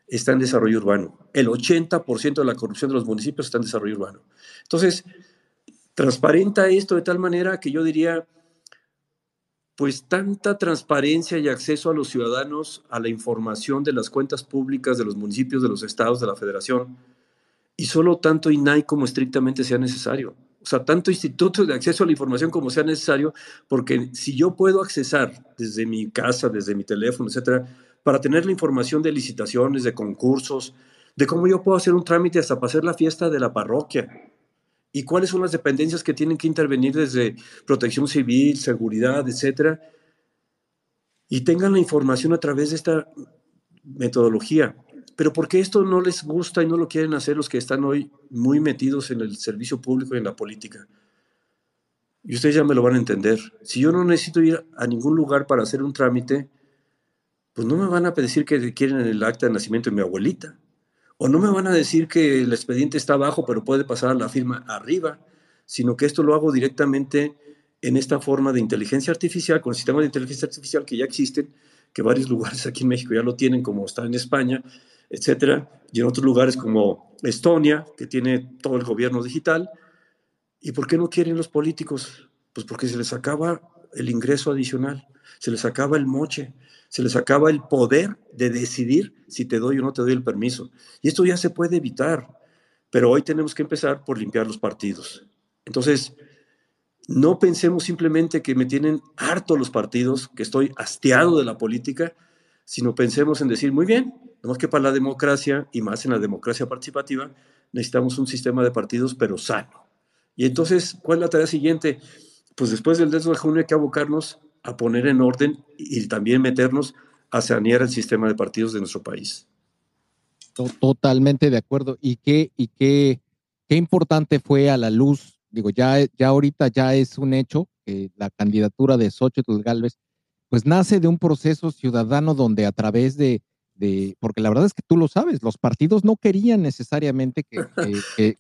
está en desarrollo urbano. El 80% de la corrupción de los municipios está en desarrollo urbano. Entonces, transparenta esto de tal manera que yo diría, pues tanta transparencia y acceso a los ciudadanos a la información de las cuentas públicas de los municipios, de los estados, de la federación, y solo tanto INAI como estrictamente sea necesario. O sea, tanto institutos de acceso a la información como sea necesario, porque si yo puedo accesar desde mi casa, desde mi teléfono, etcétera, para tener la información de licitaciones, de concursos, de cómo yo puedo hacer un trámite hasta para hacer la fiesta de la parroquia, y cuáles son las dependencias que tienen que intervenir desde protección civil, seguridad, etcétera, y tengan la información a través de esta metodología. Pero ¿por qué esto no les gusta y no lo quieren hacer los que están hoy muy metidos en el servicio público y en la política? Y ustedes ya me lo van a entender. Si yo no necesito ir a ningún lugar para hacer un trámite, pues no me van a decir que quieren el acta de nacimiento de mi abuelita. O no me van a decir que el expediente está abajo, pero puede pasar a la firma arriba, sino que esto lo hago directamente en esta forma de inteligencia artificial, con el sistema de inteligencia artificial que ya existen, que varios lugares aquí en México ya lo tienen, como está en España, etcétera, y en otros lugares como Estonia, que tiene todo el gobierno digital. ¿Y por qué no quieren los políticos? Pues porque se les acaba el ingreso adicional, se les acaba el moche, se les acaba el poder de decidir si te doy o no te doy el permiso. Y esto ya se puede evitar, pero hoy tenemos que empezar por limpiar los partidos. Entonces, no pensemos simplemente que me tienen harto los partidos, que estoy hastiado de la política, sino pensemos en decir, muy bien, no que para la democracia y más en la democracia participativa necesitamos un sistema de partidos, pero sano. Y entonces, ¿cuál es la tarea siguiente? Pues después del 10 de junio hay que abocarnos a poner en orden y también meternos a sanear el sistema de partidos de nuestro país. Totalmente de acuerdo. Y qué, y qué, qué importante fue a la luz, digo, ya, ya ahorita ya es un hecho que la candidatura de Xochitl Galvez pues nace de un proceso ciudadano donde a través de, de, porque la verdad es que tú lo sabes, los partidos no querían necesariamente que,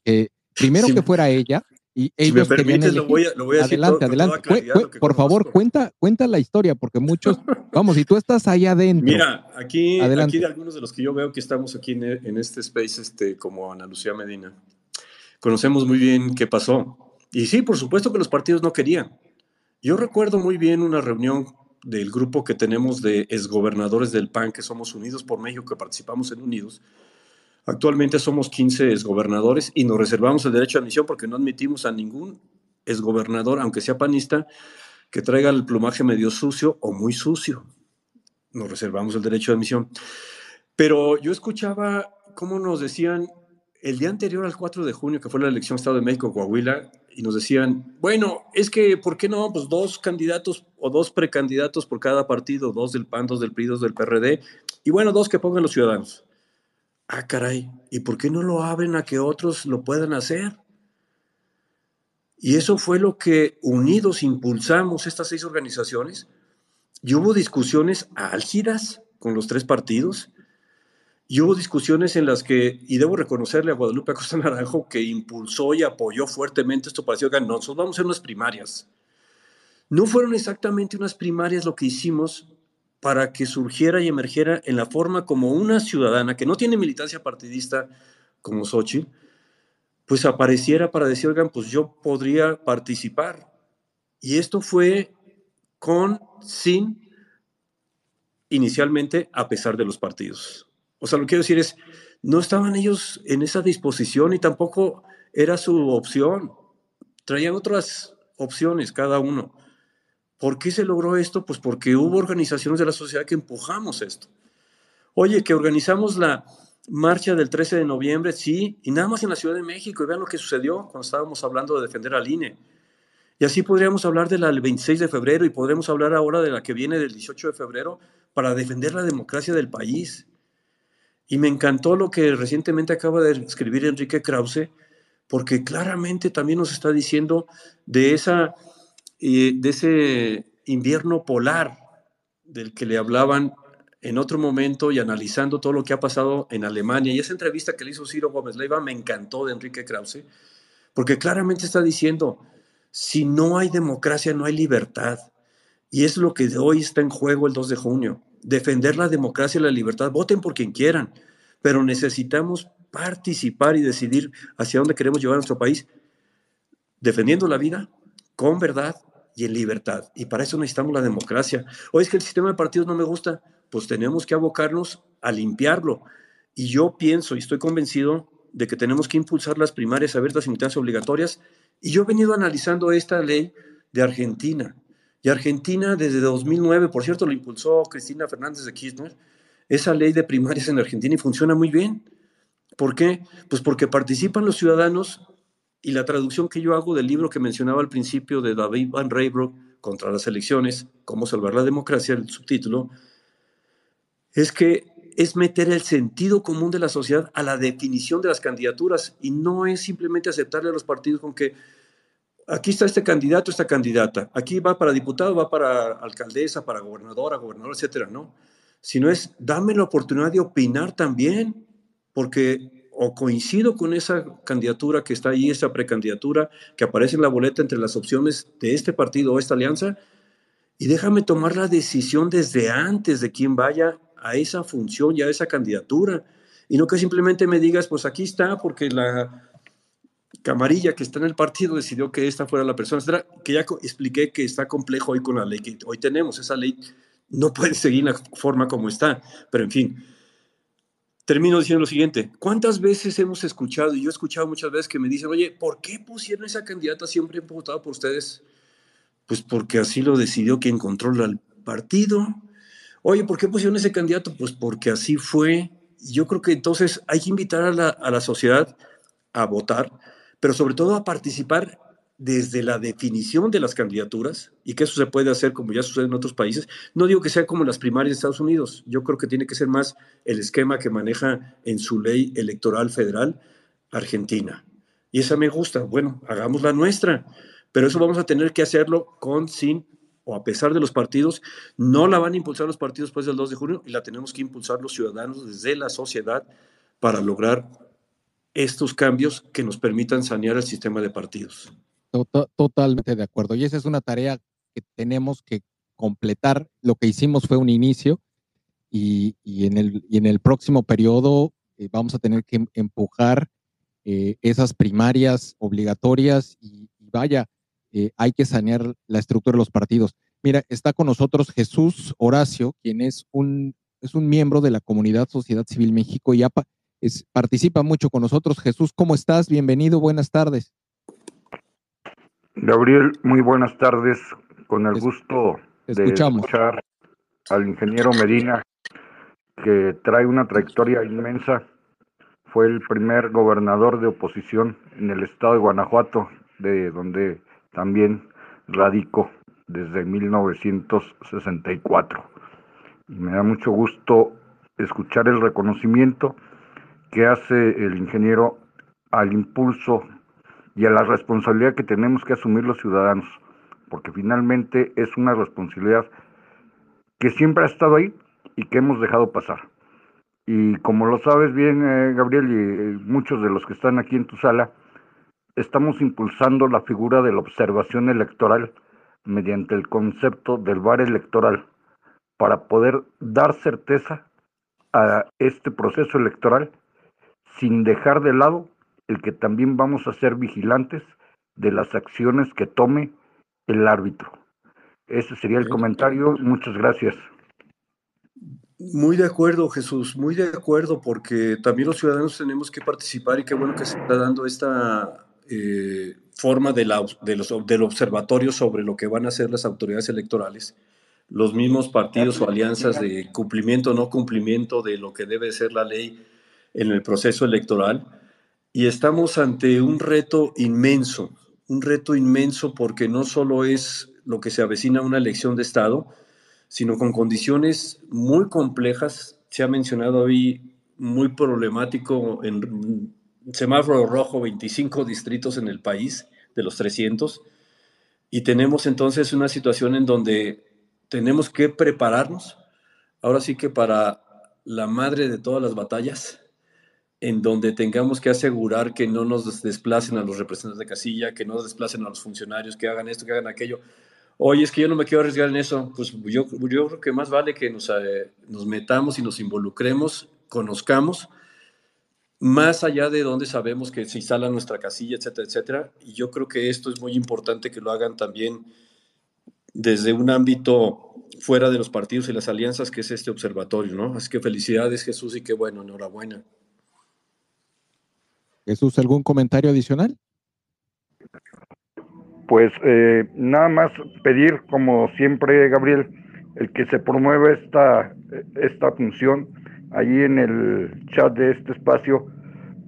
que, primero que fuera ella, y si me permites, lo voy a, lo voy a adelante, decir adelante. por favor, cuenta, cuenta la historia, porque muchos, vamos, si tú estás ahí adentro. Mira, aquí, aquí de algunos de los que yo veo que estamos aquí en, en, este space, este, como Ana Lucía Medina, conocemos muy bien qué pasó. Y sí, por supuesto que los partidos no querían. Yo recuerdo muy bien una reunión del grupo que tenemos de exgobernadores del PAN, que somos Unidos por México, que participamos en Unidos. Actualmente somos 15 exgobernadores y nos reservamos el derecho de admisión porque no admitimos a ningún exgobernador, aunque sea panista, que traiga el plumaje medio sucio o muy sucio. Nos reservamos el derecho de admisión. Pero yo escuchaba cómo nos decían el día anterior al 4 de junio, que fue la elección Estado de México, Coahuila, y nos decían, bueno, es que, ¿por qué no? Pues dos candidatos o dos precandidatos por cada partido, dos del PAN, dos del PRI, dos del PRD, y bueno, dos que pongan los ciudadanos. Ah, caray, ¿y por qué no lo abren a que otros lo puedan hacer? Y eso fue lo que unidos impulsamos estas seis organizaciones. Y hubo discusiones álgidas con los tres partidos y hubo discusiones en las que, y debo reconocerle a Guadalupe Acosta Naranjo, que impulsó y apoyó fuertemente esto para decir, oigan, nosotros vamos a hacer unas primarias. No fueron exactamente unas primarias lo que hicimos para que surgiera y emergiera en la forma como una ciudadana que no tiene militancia partidista como Xochitl, pues apareciera para decir, oigan, pues yo podría participar. Y esto fue con, sin, inicialmente, a pesar de los partidos. O sea, lo que quiero decir es, no estaban ellos en esa disposición y tampoco era su opción. Traían otras opciones cada uno. ¿Por qué se logró esto? Pues porque hubo organizaciones de la sociedad que empujamos esto. Oye, que organizamos la marcha del 13 de noviembre, sí, y nada más en la Ciudad de México, y vean lo que sucedió cuando estábamos hablando de defender al INE. Y así podríamos hablar de la del 26 de febrero y podremos hablar ahora de la que viene del 18 de febrero para defender la democracia del país. Y me encantó lo que recientemente acaba de escribir Enrique Krause, porque claramente también nos está diciendo de, esa, de ese invierno polar del que le hablaban en otro momento y analizando todo lo que ha pasado en Alemania. Y esa entrevista que le hizo Ciro Gómez Leiva me encantó de Enrique Krause, porque claramente está diciendo, si no hay democracia, no hay libertad. Y es lo que hoy está en juego el 2 de junio. Defender la democracia y la libertad. Voten por quien quieran, pero necesitamos participar y decidir hacia dónde queremos llevar nuestro país, defendiendo la vida con verdad y en libertad. Y para eso necesitamos la democracia. O es que el sistema de partidos no me gusta pues tenemos que abocarnos a limpiarlo. Y yo pienso y estoy convencido de que tenemos que impulsar las primarias abiertas, simultáneas obligatorias. Y yo he venido analizando esta ley de Argentina. Y Argentina desde 2009, por cierto, lo impulsó Cristina Fernández de Kirchner, esa ley de primarias en Argentina y funciona muy bien. ¿Por qué? Pues porque participan los ciudadanos y la traducción que yo hago del libro que mencionaba al principio de David Van Reybrock contra las elecciones, cómo salvar la democracia, el subtítulo, es que es meter el sentido común de la sociedad a la definición de las candidaturas y no es simplemente aceptarle a los partidos con que aquí está este candidato, esta candidata, aquí va para diputado, va para alcaldesa, para gobernadora, gobernador, etcétera, ¿no? Sino es dame la oportunidad de opinar también, porque o coincido con esa candidatura que está ahí, esa precandidatura que aparece en la boleta entre las opciones de este partido o esta alianza, y déjame tomar la decisión desde antes de quién vaya a esa función y a esa candidatura. Y no que simplemente me digas, pues aquí está, porque la camarilla que está en el partido decidió que esta fuera la persona, que ya expliqué que está complejo hoy con la ley que hoy tenemos. Esa ley no puede seguir la forma como está, pero en fin. Termino diciendo lo siguiente, ¿cuántas veces hemos escuchado, y yo he escuchado muchas veces que me dicen, oye, ¿por qué pusieron esa candidata siempre votado por ustedes? Pues porque así lo decidió quien controla el partido, Oye, ¿por qué pusieron ese candidato? Pues porque así fue. Yo creo que entonces hay que invitar a la, a la sociedad a votar, pero sobre todo a participar desde la definición de las candidaturas y que eso se puede hacer como ya sucede en otros países. No digo que sea como las primarias de Estados Unidos, yo creo que tiene que ser más el esquema que maneja en su ley electoral federal Argentina. Y esa me gusta, bueno, hagamos la nuestra, pero eso vamos a tener que hacerlo con, sin o a pesar de los partidos, no la van a impulsar los partidos después del 2 de junio y la tenemos que impulsar los ciudadanos desde la sociedad para lograr estos cambios que nos permitan sanear el sistema de partidos. Totalmente de acuerdo. Y esa es una tarea que tenemos que completar. Lo que hicimos fue un inicio y, en, el, en el próximo periodo eh, vamos a tener que empujar eh, esas primarias obligatorias y vaya, eh, hay que sanear la estructura de los partidos. Mira, está con nosotros Jesús Horacio, quien es un, es un miembro de la comunidad Sociedad Civil México y es, participa mucho con nosotros. Jesús, ¿cómo estás? Bienvenido, buenas tardes. Gabriel, muy buenas tardes. Con el gusto de escuchar al ingeniero Medina, que trae una trayectoria inmensa. Fue el primer gobernador de oposición en el estado de Guanajuato, de donde también radico desde 1964. Y me da mucho gusto escuchar el reconocimiento que hace el ingeniero al impulso y a la responsabilidad que tenemos que asumir los ciudadanos, porque finalmente es una responsabilidad que siempre ha estado ahí y que hemos dejado pasar. Y como lo sabes bien, eh, Gabriel, y eh, muchos de los que están aquí en tu sala, estamos impulsando la figura de la observación electoral mediante el concepto del VAR electoral para poder dar certeza a este proceso electoral sin dejar de lado el que también vamos a ser vigilantes de las acciones que tome el árbitro. Ese sería el comentario. Muchas gracias. Muy de acuerdo, Jesús, muy de acuerdo, porque también los ciudadanos tenemos que participar y qué bueno que se está dando esta eh, forma de la, de los, del observatorio sobre lo que van a hacer las autoridades electorales, los mismos partidos o alianzas de cumplimiento o no cumplimiento de lo que debe ser la ley en el proceso electoral. Y estamos ante un reto inmenso, un reto inmenso porque no solo es lo que se avecina una elección de Estado, sino con condiciones muy complejas. Se ha mencionado hoy muy problemático en semáforo rojo, 25 distritos en el país de los 300. Y tenemos entonces una situación en donde tenemos que prepararnos ahora sí que para la madre de todas las batallas, en donde tengamos que asegurar que no nos desplacen a los representantes de casilla, que no nos desplacen a los funcionarios, que hagan esto, que hagan aquello. Oye, es que yo no me quiero arriesgar en eso. Pues yo, yo creo que más vale que nos, eh, nos metamos y nos involucremos, conozcamos, más allá de donde sabemos que se instala nuestra casilla, etcétera, etcétera. Y yo creo que esto es muy importante que lo hagan también desde un ámbito fuera de los partidos y las alianzas, que es este observatorio, ¿no? Así que felicidades, Jesús, y qué bueno, enhorabuena. Jesús, ¿algún comentario adicional? Pues eh, nada más pedir, como siempre, Gabriel, el que se promueva esta, esta función. Allí en el chat de este espacio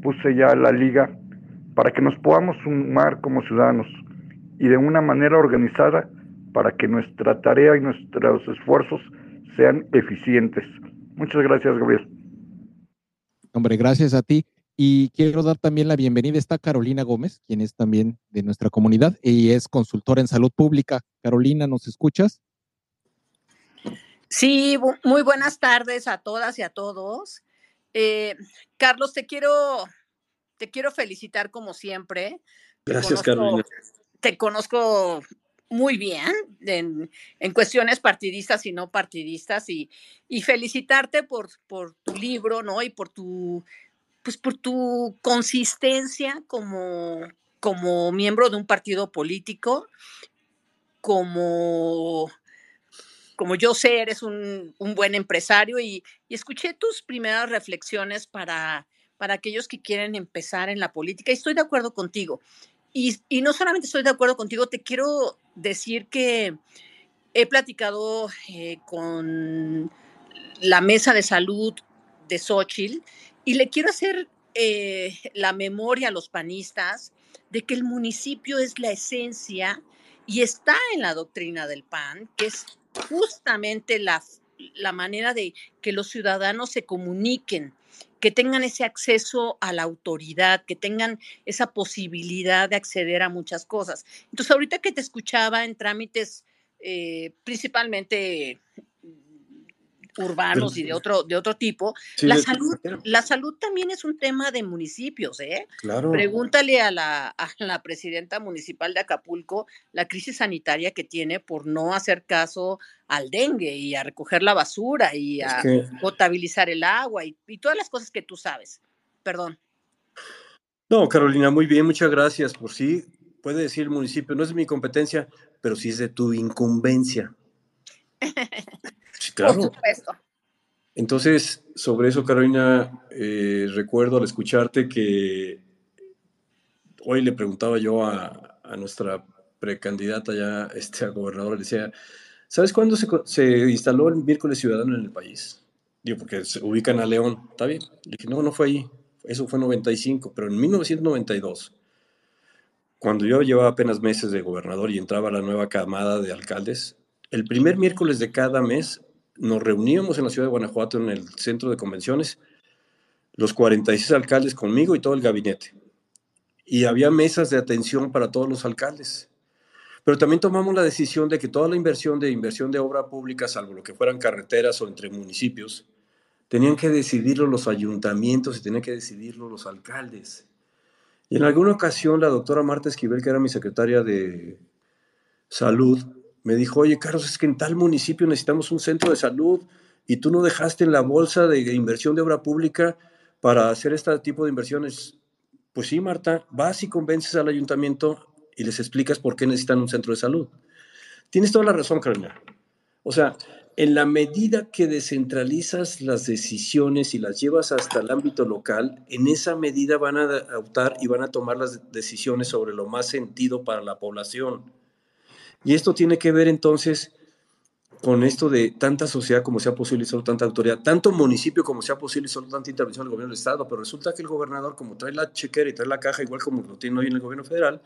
puse ya la liga para que nos podamos sumar como ciudadanos y de una manera organizada para que nuestra tarea y nuestros esfuerzos sean eficientes. Muchas gracias, Gabriel. Hombre, gracias a ti. Y quiero dar también la bienvenida. Está Carolina Gómez, quien es también de nuestra comunidad y es consultora en salud pública. Carolina, ¿nos escuchas? Sí, muy buenas tardes a todas y a todos. Eh, Carlos, te quiero, te quiero felicitar como siempre. Gracias, Carolina. Te conozco muy bien en, cuestiones partidistas y no partidistas y, y felicitarte por, por, tu libro, ¿no? Y por tu pues por tu consistencia como, como miembro de un partido político, como, como yo sé, eres un, buen empresario y, escuché tus primeras reflexiones para, para aquellos que quieren empezar en la política y estoy de acuerdo contigo. Y, y, no solamente estoy de acuerdo contigo, te quiero decir que he platicado eh, con la mesa de salud de Xochitl y le quiero hacer eh, la memoria a los panistas de que el municipio es la esencia y está en la doctrina del PAN, que es justamente la, la manera de que los ciudadanos se comuniquen, que tengan ese acceso a la autoridad, que tengan esa posibilidad de acceder a muchas cosas. Entonces, ahorita que te escuchaba en trámites eh, principalmente urbanos y de otro, de otro tipo. la, salud, la salud también es un tema de municipios, ¿eh? Claro. Pregúntale a la, a la presidenta municipal de Acapulco la crisis sanitaria que tiene por no hacer caso al dengue y a recoger la basura y a potabilizar el agua y, y todas las cosas que tú sabes. Perdón. No, Carolina, muy bien, muchas gracias. Por sí, puede decir el municipio, no es mi competencia, pero sí es de tu incumbencia. Por supuesto. Entonces, sobre eso, Carolina, eh, recuerdo al escucharte que hoy le preguntaba yo a, nuestra precandidata ya este, a gobernadora, le decía, ¿sabes cuándo se, instaló el miércoles ciudadano en el país? Digo, porque se ubican a León, ¿está bien? Le dije, no, no fue ahí, eso fue en 95, pero en 1992, cuando yo llevaba apenas meses de gobernador y entraba la nueva camada de alcaldes, el primer miércoles de cada mes nos reuníamos en la ciudad de Guanajuato en el centro de convenciones, los 46 alcaldes conmigo y todo el gabinete. Y había mesas de atención para todos los alcaldes. Pero también tomamos la decisión de que toda la inversión de inversión de obra pública, salvo lo que fueran carreteras o entre municipios, tenían que decidirlo los ayuntamientos y tenían que decidirlo los alcaldes. Y en alguna ocasión la doctora Marta Esquivel, que era mi secretaria de salud, me dijo, oye, Carlos, es que en tal municipio necesitamos un centro de salud y tú no dejaste en la bolsa de inversión de obra pública para hacer este tipo de inversiones. Pues sí, Marta, vas y convences al ayuntamiento y les explicas por qué necesitan un centro de salud. Tienes toda la razón, Carolina. O sea, en la medida que descentralizas las decisiones y las llevas hasta el ámbito local, en esa medida van a adoptar y van a tomar las decisiones sobre lo más sentido para la población. Y esto tiene que ver entonces con esto de tanta sociedad como sea posible y solo tanta autoridad, tanto municipio como sea posible y solo tanta intervención del gobierno del Estado, pero resulta que el gobernador, como trae la chequera y trae la caja, igual como lo tiene hoy en el gobierno federal,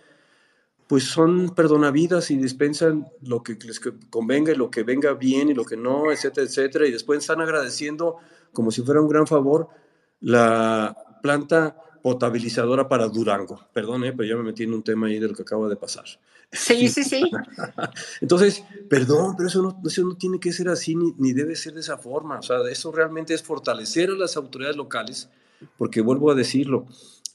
pues son perdonavidas y dispensan lo que les convenga y lo que venga bien y lo que no, etcétera, etcétera, y después están agradeciendo como si fuera un gran favor la planta potabilizadora para Durango. Perdón, pero ya me metí en un tema ahí de lo que acaba de pasar. Sí, sí, sí. Entonces, perdón, pero eso no, eso no tiene que ser así ni, ni, debe ser de esa forma. O sea, eso realmente es fortalecer a las autoridades locales, porque vuelvo a decirlo,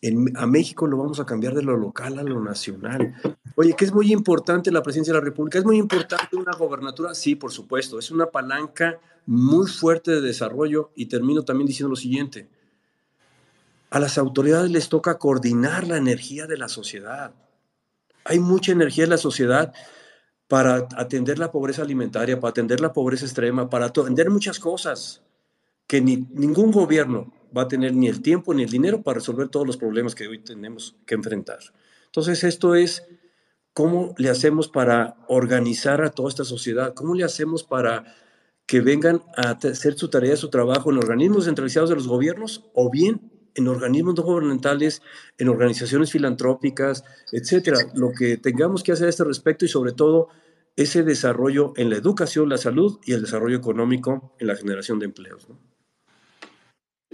en, a México lo vamos a cambiar de lo local a lo nacional. Oye, que es muy importante la presencia de la República, es muy importante una gobernatura, sí, por supuesto, es una palanca muy fuerte de desarrollo y termino también diciendo lo siguiente. A las autoridades les toca coordinar la energía de la sociedad. Hay mucha energía en la sociedad para atender la pobreza alimentaria, para atender la pobreza extrema, para atender muchas cosas que ni, ningún gobierno va a tener ni el tiempo ni el dinero para resolver todos los problemas que hoy tenemos que enfrentar. Entonces, esto es cómo le hacemos para organizar a toda esta sociedad, cómo le hacemos para que vengan a hacer su tarea, su trabajo en organismos centralizados de los gobiernos o bien en organismos no gubernamentales, en organizaciones filantrópicas, etcétera. Lo que tengamos que hacer a este respecto y sobre todo ese desarrollo en la educación, la salud y el desarrollo económico en la generación de empleos.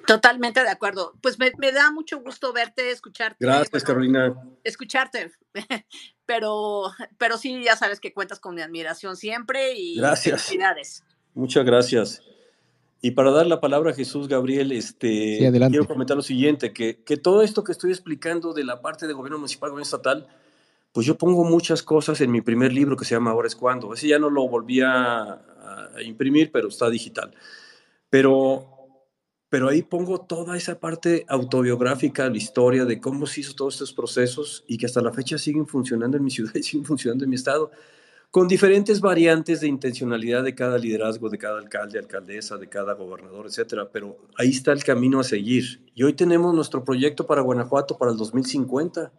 Totalmente de acuerdo. Pues me, da mucho gusto verte, escucharte. Gracias, Carolina. Escucharte. Pero, pero sí, ya sabes que cuentas con mi admiración siempre y gracias. felicidades. Muchas gracias. Y para dar la palabra a Jesús Gabriel, este, quiero comentar lo siguiente, que, que, todo esto que estoy explicando de la parte de gobierno municipal, gobierno estatal, pues yo pongo muchas cosas en mi primer libro que se llama Ahora es cuando. Ese ya no lo volví a, a imprimir, pero está digital. Pero, pero ahí pongo toda esa parte autobiográfica, la historia de cómo se hizo todos estos procesos y que hasta la fecha siguen funcionando en mi ciudad y siguen funcionando en mi estado con diferentes variantes de intencionalidad de cada liderazgo, de cada alcalde, alcaldesa, de cada gobernador, etcétera. Pero ahí está el camino a seguir. Y hoy tenemos nuestro proyecto para Guanajuato para el 2050.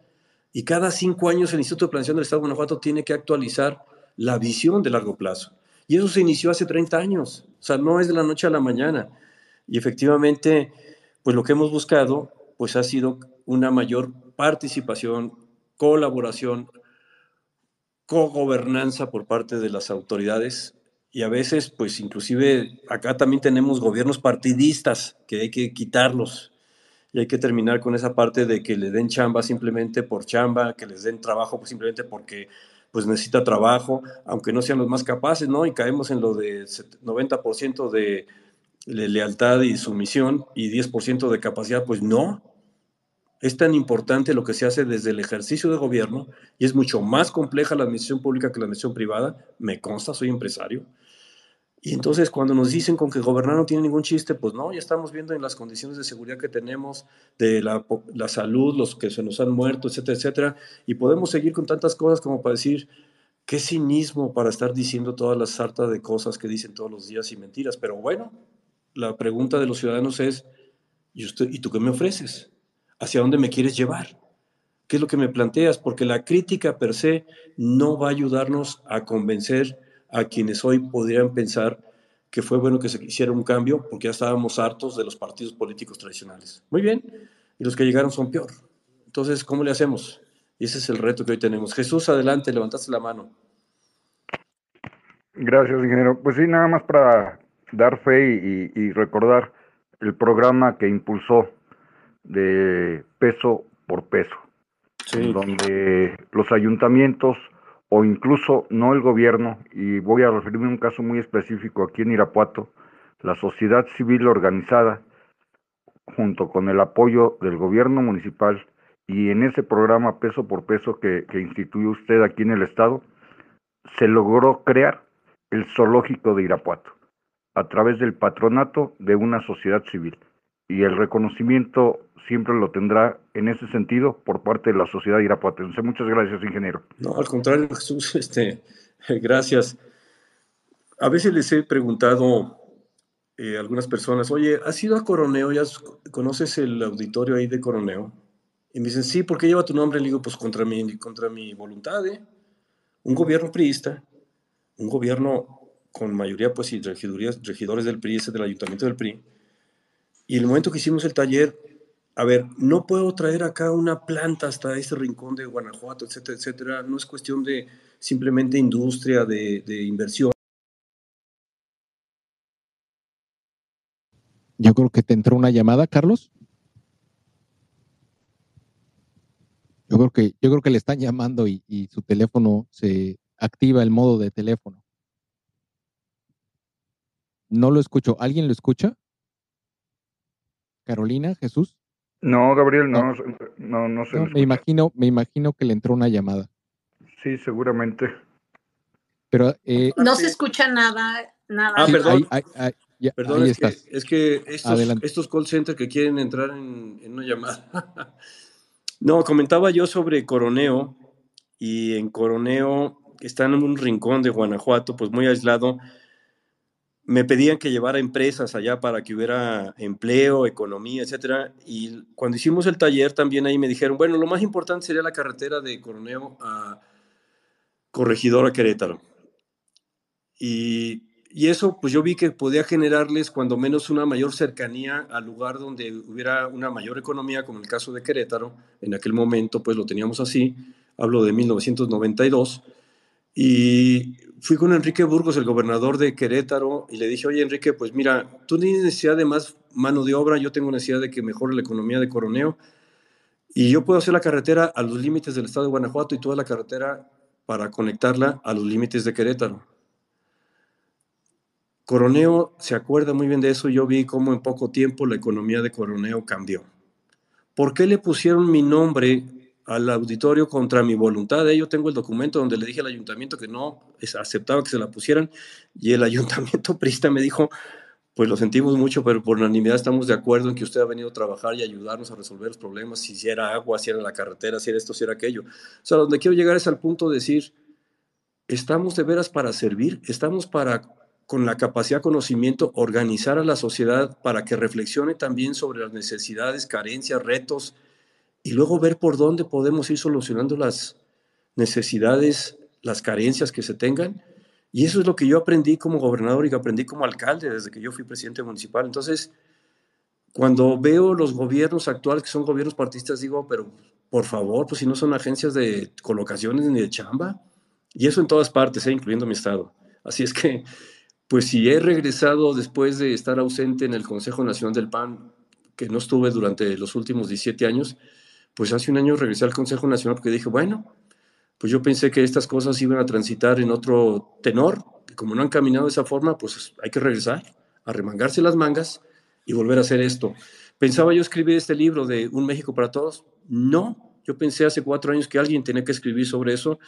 Y cada cinco años el Instituto de Planeación del Estado de Guanajuato tiene que actualizar la visión de largo plazo. Y eso se inició hace 30 años. O sea, no es de la noche a la mañana. Y efectivamente, pues lo que hemos buscado, pues ha sido una mayor participación, colaboración, cogobernanza por parte de las autoridades y a veces, pues inclusive acá también tenemos gobiernos partidistas que hay que quitarlos y hay que terminar con esa parte de que le den chamba simplemente por chamba, que les den trabajo pues simplemente porque pues necesita trabajo, aunque no sean los más capaces, ¿no? Y caemos en lo de 90% de lealtad y sumisión y 10% de capacidad, pues no, es tan importante lo que se hace desde el ejercicio de gobierno y es mucho más compleja la administración pública que la administración privada. Me consta, soy empresario. Y entonces cuando nos dicen con que gobernar no tiene ningún chiste, pues no, ya estamos viendo en las condiciones de seguridad que tenemos, de la, salud, los que se nos han muerto, etcétera, etcétera. Y podemos seguir con tantas cosas como para decir, qué cinismo para estar diciendo todas las sartas de cosas que dicen todos los días y mentiras. Pero bueno, la pregunta de los ciudadanos es, ¿y, ¿y tú qué me ofreces? Hacia dónde me quieres llevar. ¿Qué es lo que me planteas? Porque la crítica per se no va a ayudarnos a convencer a quienes hoy podrían pensar que fue bueno que se hiciera un cambio porque ya estábamos hartos de los partidos políticos tradicionales. Muy bien, y los que llegaron son peor. Entonces, ¿cómo le hacemos? Y ese es el reto que hoy tenemos. Jesús, adelante, levantaste la mano. Gracias, ingeniero. Pues sí, nada más para dar fe y, y recordar el programa que impulsó de peso por peso, donde los ayuntamientos o incluso no el gobierno, y voy a referirme a un caso muy específico aquí en Irapuato, la sociedad civil organizada, junto con el apoyo del gobierno municipal y en ese programa peso por peso que, que instituyó usted aquí en el estado, se logró crear el zoológico de Irapuato a través del patronato de una sociedad civil y el reconocimiento siempre lo tendrá en ese sentido por parte de la sociedad irapuatense. Muchas gracias, ingeniero. No, al contrario, Jesús, este, gracias. A veces les he preguntado eh, a algunas personas, oye, ¿has ido a Coroneo? ¿Ya conoces el auditorio ahí de Coroneo? Y me dicen, sí, ¿por qué lleva tu nombre? Le digo, pues contra mi, contra mi voluntad, ¿eh? Un gobierno priista, un gobierno con mayoría, pues, y regidores del PRI, ese del ayuntamiento del PRI, y el momento que hicimos el taller, a ver, no puedo traer acá una planta hasta este rincón de Guanajuato, etcétera, etcétera. No es cuestión de simplemente industria, de, inversión. Yo creo que te entró una llamada, Carlos. creo que, yo creo que le están llamando y, y su teléfono se activa el modo de teléfono. No lo escucho. ¿Alguien lo escucha? Carolina, Jesús. No, Gabriel, no, no, no, sé. me imagino, me imagino que le entró una llamada. Sí, seguramente. Pero eh, no se escucha nada, nada. Ah, perdón. perdón, es, Que, es que estos, call centers que quieren entrar en, en una llamada. no, comentaba yo sobre Coroneo y en Coroneo están en un rincón de Guanajuato, pues muy aislado me pedían que llevara empresas allá para que hubiera empleo, economía, etcétera. Y cuando hicimos el taller también ahí me dijeron, bueno, lo más importante sería la carretera de Coroneo a Corregidora Querétaro. Y, y, eso, pues yo vi que podía generarles cuando menos una mayor cercanía al lugar donde hubiera una mayor economía, como el caso de Querétaro. En aquel momento, pues lo teníamos así. Hablo de 1992. Y fui con Enrique Burgos, el gobernador de Querétaro, y le dije, oye Enrique, pues mira, tú tienes necesidad de más mano de obra, yo tengo necesidad de que mejore la economía de Coroneo, y yo puedo hacer la carretera a los límites del estado de Guanajuato y toda la carretera para conectarla a los límites de Querétaro. Coroneo se acuerda muy bien de eso, yo vi cómo en poco tiempo la economía de Coroneo cambió. ¿Por qué le pusieron mi nombre al auditorio contra mi voluntad. Yo tengo el documento donde le dije al ayuntamiento que no aceptaba que se la pusieran y el ayuntamiento prista me dijo, pues lo sentimos mucho, pero por unanimidad estamos de acuerdo en que usted ha venido a trabajar y ayudarnos a resolver los problemas, si era agua, si era la carretera, si era esto, si era aquello. O sea, donde quiero llegar es al punto de decir, estamos de veras para servir, estamos para, con la capacidad, conocimiento, organizar a la sociedad para que reflexione también sobre las necesidades, carencias, retos, y luego ver por dónde podemos ir solucionando las necesidades, las carencias que se tengan. Y eso es lo que yo aprendí como gobernador y que aprendí como alcalde desde que yo fui presidente municipal. Entonces, cuando veo los gobiernos actuales que son gobiernos partistas, digo, pero por favor, pues si no son agencias de colocaciones ni de chamba. Y eso en todas partes, ¿eh? incluyendo mi estado. Así es que, pues si he regresado después de estar ausente en el Consejo Nacional del PAN, que no estuve durante los últimos 17 años, pues hace un año regresé al Consejo Nacional porque dije, bueno, pues yo pensé que estas cosas iban a transitar en otro tenor, y como no han caminado de esa forma, pues hay que regresar, a remangarse las mangas y volver a hacer esto. ¿Pensaba yo escribir este libro de Un México para Todos? No, yo pensé hace cuatro años que alguien tenía que escribir sobre eso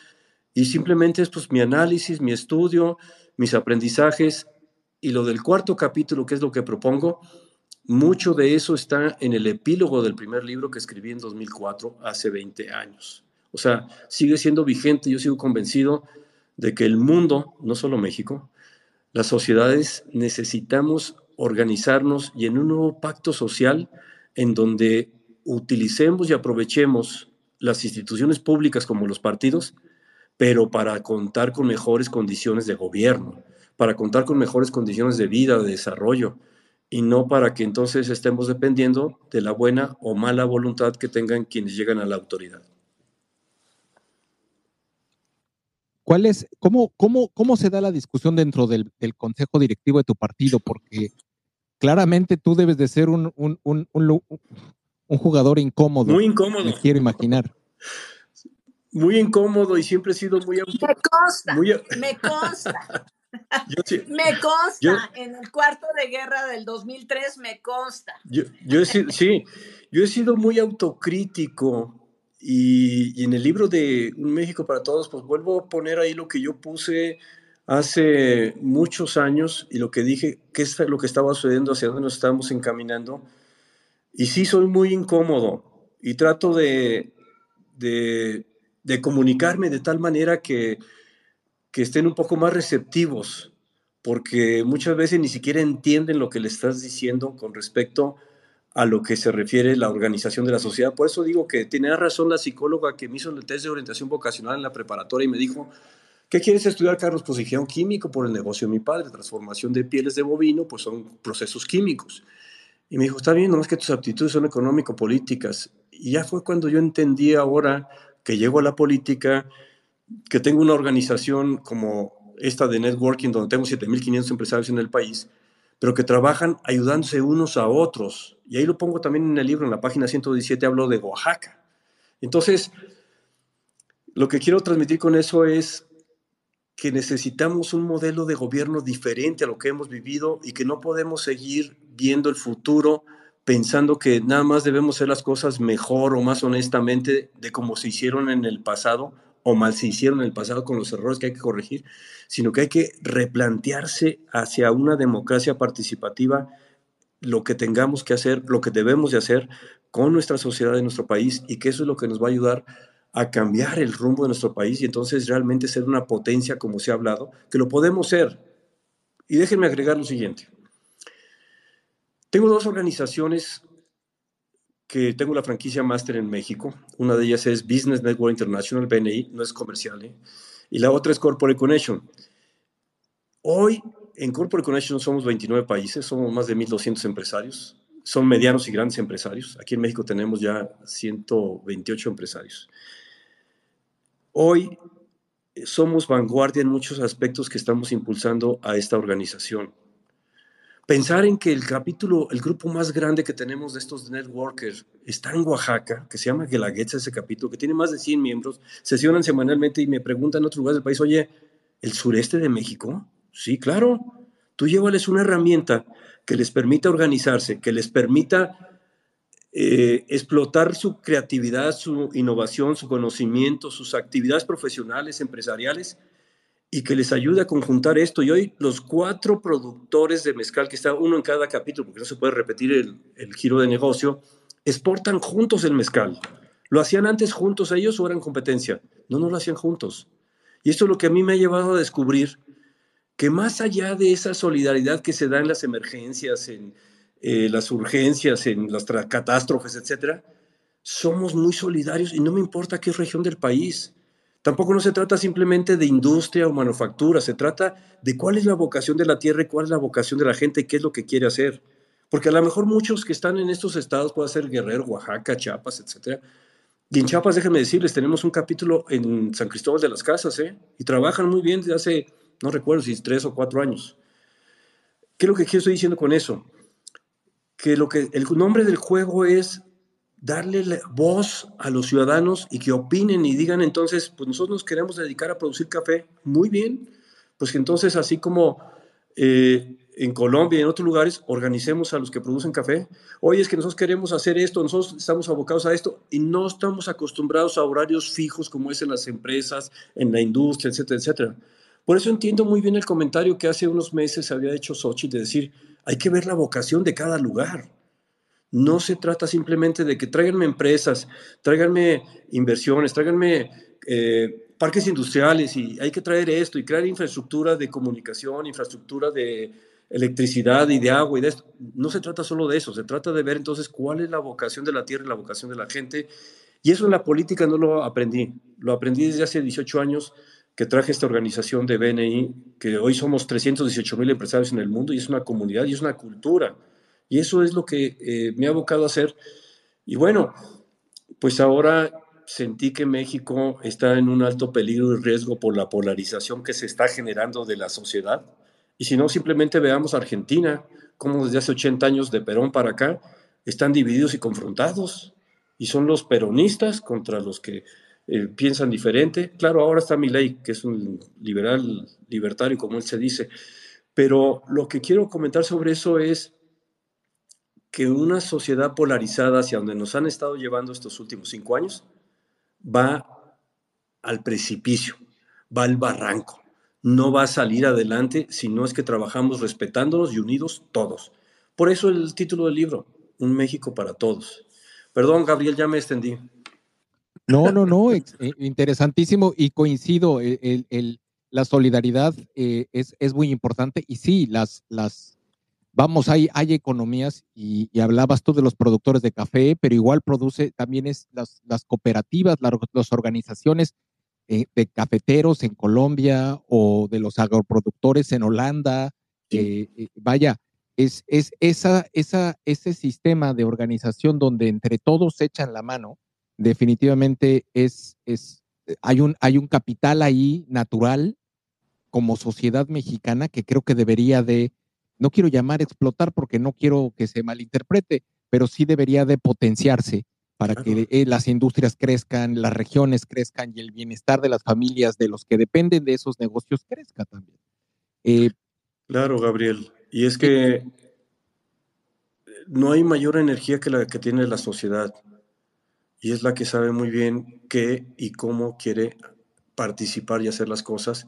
y simplemente es pues mi análisis, mi estudio, mis aprendizajes y lo del cuarto capítulo, que es lo que propongo, mucho de eso está en el epílogo del primer libro que escribí en 2004, hace 20 años. O sea, sigue siendo vigente, yo sigo convencido de que el mundo, no solo México, las sociedades necesitamos organizarnos y en un nuevo pacto social en donde utilicemos y aprovechemos las instituciones públicas como los partidos, pero para contar con mejores condiciones de gobierno, para contar con mejores condiciones de vida, de desarrollo, y no para que entonces estemos dependiendo de la buena o mala voluntad que tengan quienes llegan a la autoridad. ¿Cuál es, cómo, cómo, cómo se da la discusión dentro del, consejo directivo de tu partido? Porque claramente tú debes de ser un, un, un, un jugador incómodo. Muy incómodo. Me quiero imaginar. Muy incómodo y siempre he sido muy... Me consta, me consta me consta, en el cuarto de guerra del 2003 me consta. Yo, he sido, sí, yo he sido muy autocrítico y, en el libro de Un México para Todos, pues vuelvo a poner ahí lo que yo puse hace muchos años y lo que dije, qué es lo que estaba sucediendo, hacia dónde nos estamos encaminando. Y sí, soy muy incómodo y trato de, de, de comunicarme de tal manera que que estén un poco más receptivos, porque muchas veces ni siquiera entienden lo que le estás diciendo con respecto a lo que se refiere la organización de la sociedad. Por eso digo que tiene razón la psicóloga que me hizo el test de orientación vocacional en la preparatoria y me dijo, ¿qué quieres estudiar, Carlos? Pues un químico por el negocio de mi padre, transformación de pieles de bovino, pues son procesos químicos. Y me dijo, está bien, nomás que tus aptitudes son económico-políticas. Y ya fue cuando yo entendí ahora que llego a la política, que tengo una organización como esta de networking, donde tengo 7.500 empresarios en el país, pero que trabajan ayudándose unos a otros. Y ahí lo pongo también en el libro, en la página 117 hablo de Oaxaca. Entonces, Lo que quiero transmitir con eso es que necesitamos un modelo de gobierno diferente a lo que hemos vivido y que no podemos seguir viendo el futuro pensando que nada más debemos hacer las cosas mejor o más honestamente de como se hicieron en el pasado o mal se hicieron en el pasado con los errores que hay que corregir, sino que hay que replantearse hacia una democracia participativa lo que tengamos que hacer, lo que debemos de hacer con nuestra sociedad de nuestro país y que eso es lo que nos va a ayudar a cambiar el rumbo de nuestro país y entonces realmente ser una potencia como se ha hablado, que lo podemos ser. Y déjenme agregar lo siguiente. Tengo dos organizaciones que tengo la franquicia máster en México. Una de ellas es Business Network International, BNI, no es comercial, ¿eh? y la otra es Corporate Connection. Hoy en Corporate Connection somos 29 países, somos más de 1.200 empresarios, son medianos y grandes empresarios. Aquí en México tenemos ya 128 empresarios. Hoy somos vanguardia en muchos aspectos que estamos impulsando a esta organización. Pensar en que el capítulo, el grupo más grande que tenemos de estos networkers está en Oaxaca, que se llama Guelaguetza ese capítulo, que tiene más de 100 miembros, sesionan semanalmente y me preguntan en otros lugares del país, oye, ¿el sureste de México? Sí, claro. Tú llévales una herramienta que les permita organizarse, que les permita eh, explotar su creatividad, su innovación, su conocimiento, sus actividades profesionales, empresariales y que les ayude a conjuntar esto. Y hoy los cuatro productores de mezcal, que está uno en cada capítulo, porque no se puede repetir el, el giro de negocio, exportan juntos el mezcal. ¿Lo hacían antes juntos ellos o eran competencia? No, no lo hacían juntos. Y esto es lo que a mí me ha llevado a descubrir que más allá de esa solidaridad que se da en las emergencias, en eh, las urgencias, en las catástrofes, etcétera, somos muy solidarios y no me importa qué región del país. Tampoco no se trata simplemente de industria o manufactura, se trata de cuál es la vocación de la tierra y cuál es la vocación de la gente y qué es lo que quiere hacer. Porque a lo mejor muchos que están en estos estados, puede ser Guerrero, Oaxaca, Chiapas, etc. Y en Chiapas, déjenme decirles, tenemos un capítulo en San Cristóbal de las Casas, ¿eh? Y trabajan muy bien desde hace, no recuerdo si tres o cuatro años. ¿Qué es lo que estoy diciendo con eso? Que, lo que el nombre del juego es darle voz a los ciudadanos y que opinen y digan entonces, pues nosotros nos queremos dedicar a producir café, muy bien, pues entonces así como eh, en Colombia y en otros lugares organicemos a los que producen café, oye, es que nosotros queremos hacer esto, nosotros estamos abocados a esto y no estamos acostumbrados a horarios fijos como es en las empresas, en la industria, etcétera, etcétera. Por eso entiendo muy bien el comentario que hace unos meses había hecho Sochi de decir, hay que ver la vocación de cada lugar. No se trata simplemente de que tráiganme empresas, tráiganme inversiones, tráiganme eh, parques industriales y hay que traer esto y crear infraestructura de comunicación, infraestructura de electricidad y de agua y de esto. No se trata solo de eso, se trata de ver entonces cuál es la vocación de la tierra y la vocación de la gente. Y eso en la política no lo aprendí, lo aprendí desde hace 18 años que traje esta organización de BNI, que hoy somos 318 mil empresarios en el mundo y es una comunidad y es una cultura. Y eso es lo que eh, me ha abocado a hacer. Y bueno, pues ahora sentí que México está en un alto peligro y riesgo por la polarización que se está generando de la sociedad. Y si no, simplemente veamos Argentina, como desde hace 80 años de Perón para acá, están divididos y confrontados. Y son los peronistas contra los que eh, piensan diferente. Claro, ahora está ley que es un liberal, libertario, como él se dice. Pero lo que quiero comentar sobre eso es que una sociedad polarizada hacia donde nos han estado llevando estos últimos cinco años va al precipicio, va al barranco. No va a salir adelante si no es que trabajamos respetándonos y unidos todos. Por eso el título del libro, Un México para Todos. Perdón, Gabriel, ya me extendí. No, no, no, eh, interesantísimo y coincido, la solidaridad eh, es, es, muy importante y sí, las, las, vamos, hay, hay economías y, hablabas tú de los productores de café, pero igual produce también es las, las cooperativas, las, organizaciones eh, de cafeteros en Colombia o de los agroproductores en Holanda. Eh, eh, vaya, es, es esa, esa, ese sistema de organización donde entre todos echan la mano, definitivamente es, es hay, un, hay un capital ahí natural como sociedad mexicana que creo que debería de no quiero llamar explotar porque no quiero que se malinterprete, pero sí debería de potenciarse para que eh, las industrias crezcan, las regiones crezcan y el bienestar de las familias de los que dependen de esos negocios crezca también. Eh, claro, Gabriel. Y es que no hay mayor energía que la que tiene la sociedad. Y es la que sabe muy bien qué y cómo quiere participar y hacer las cosas.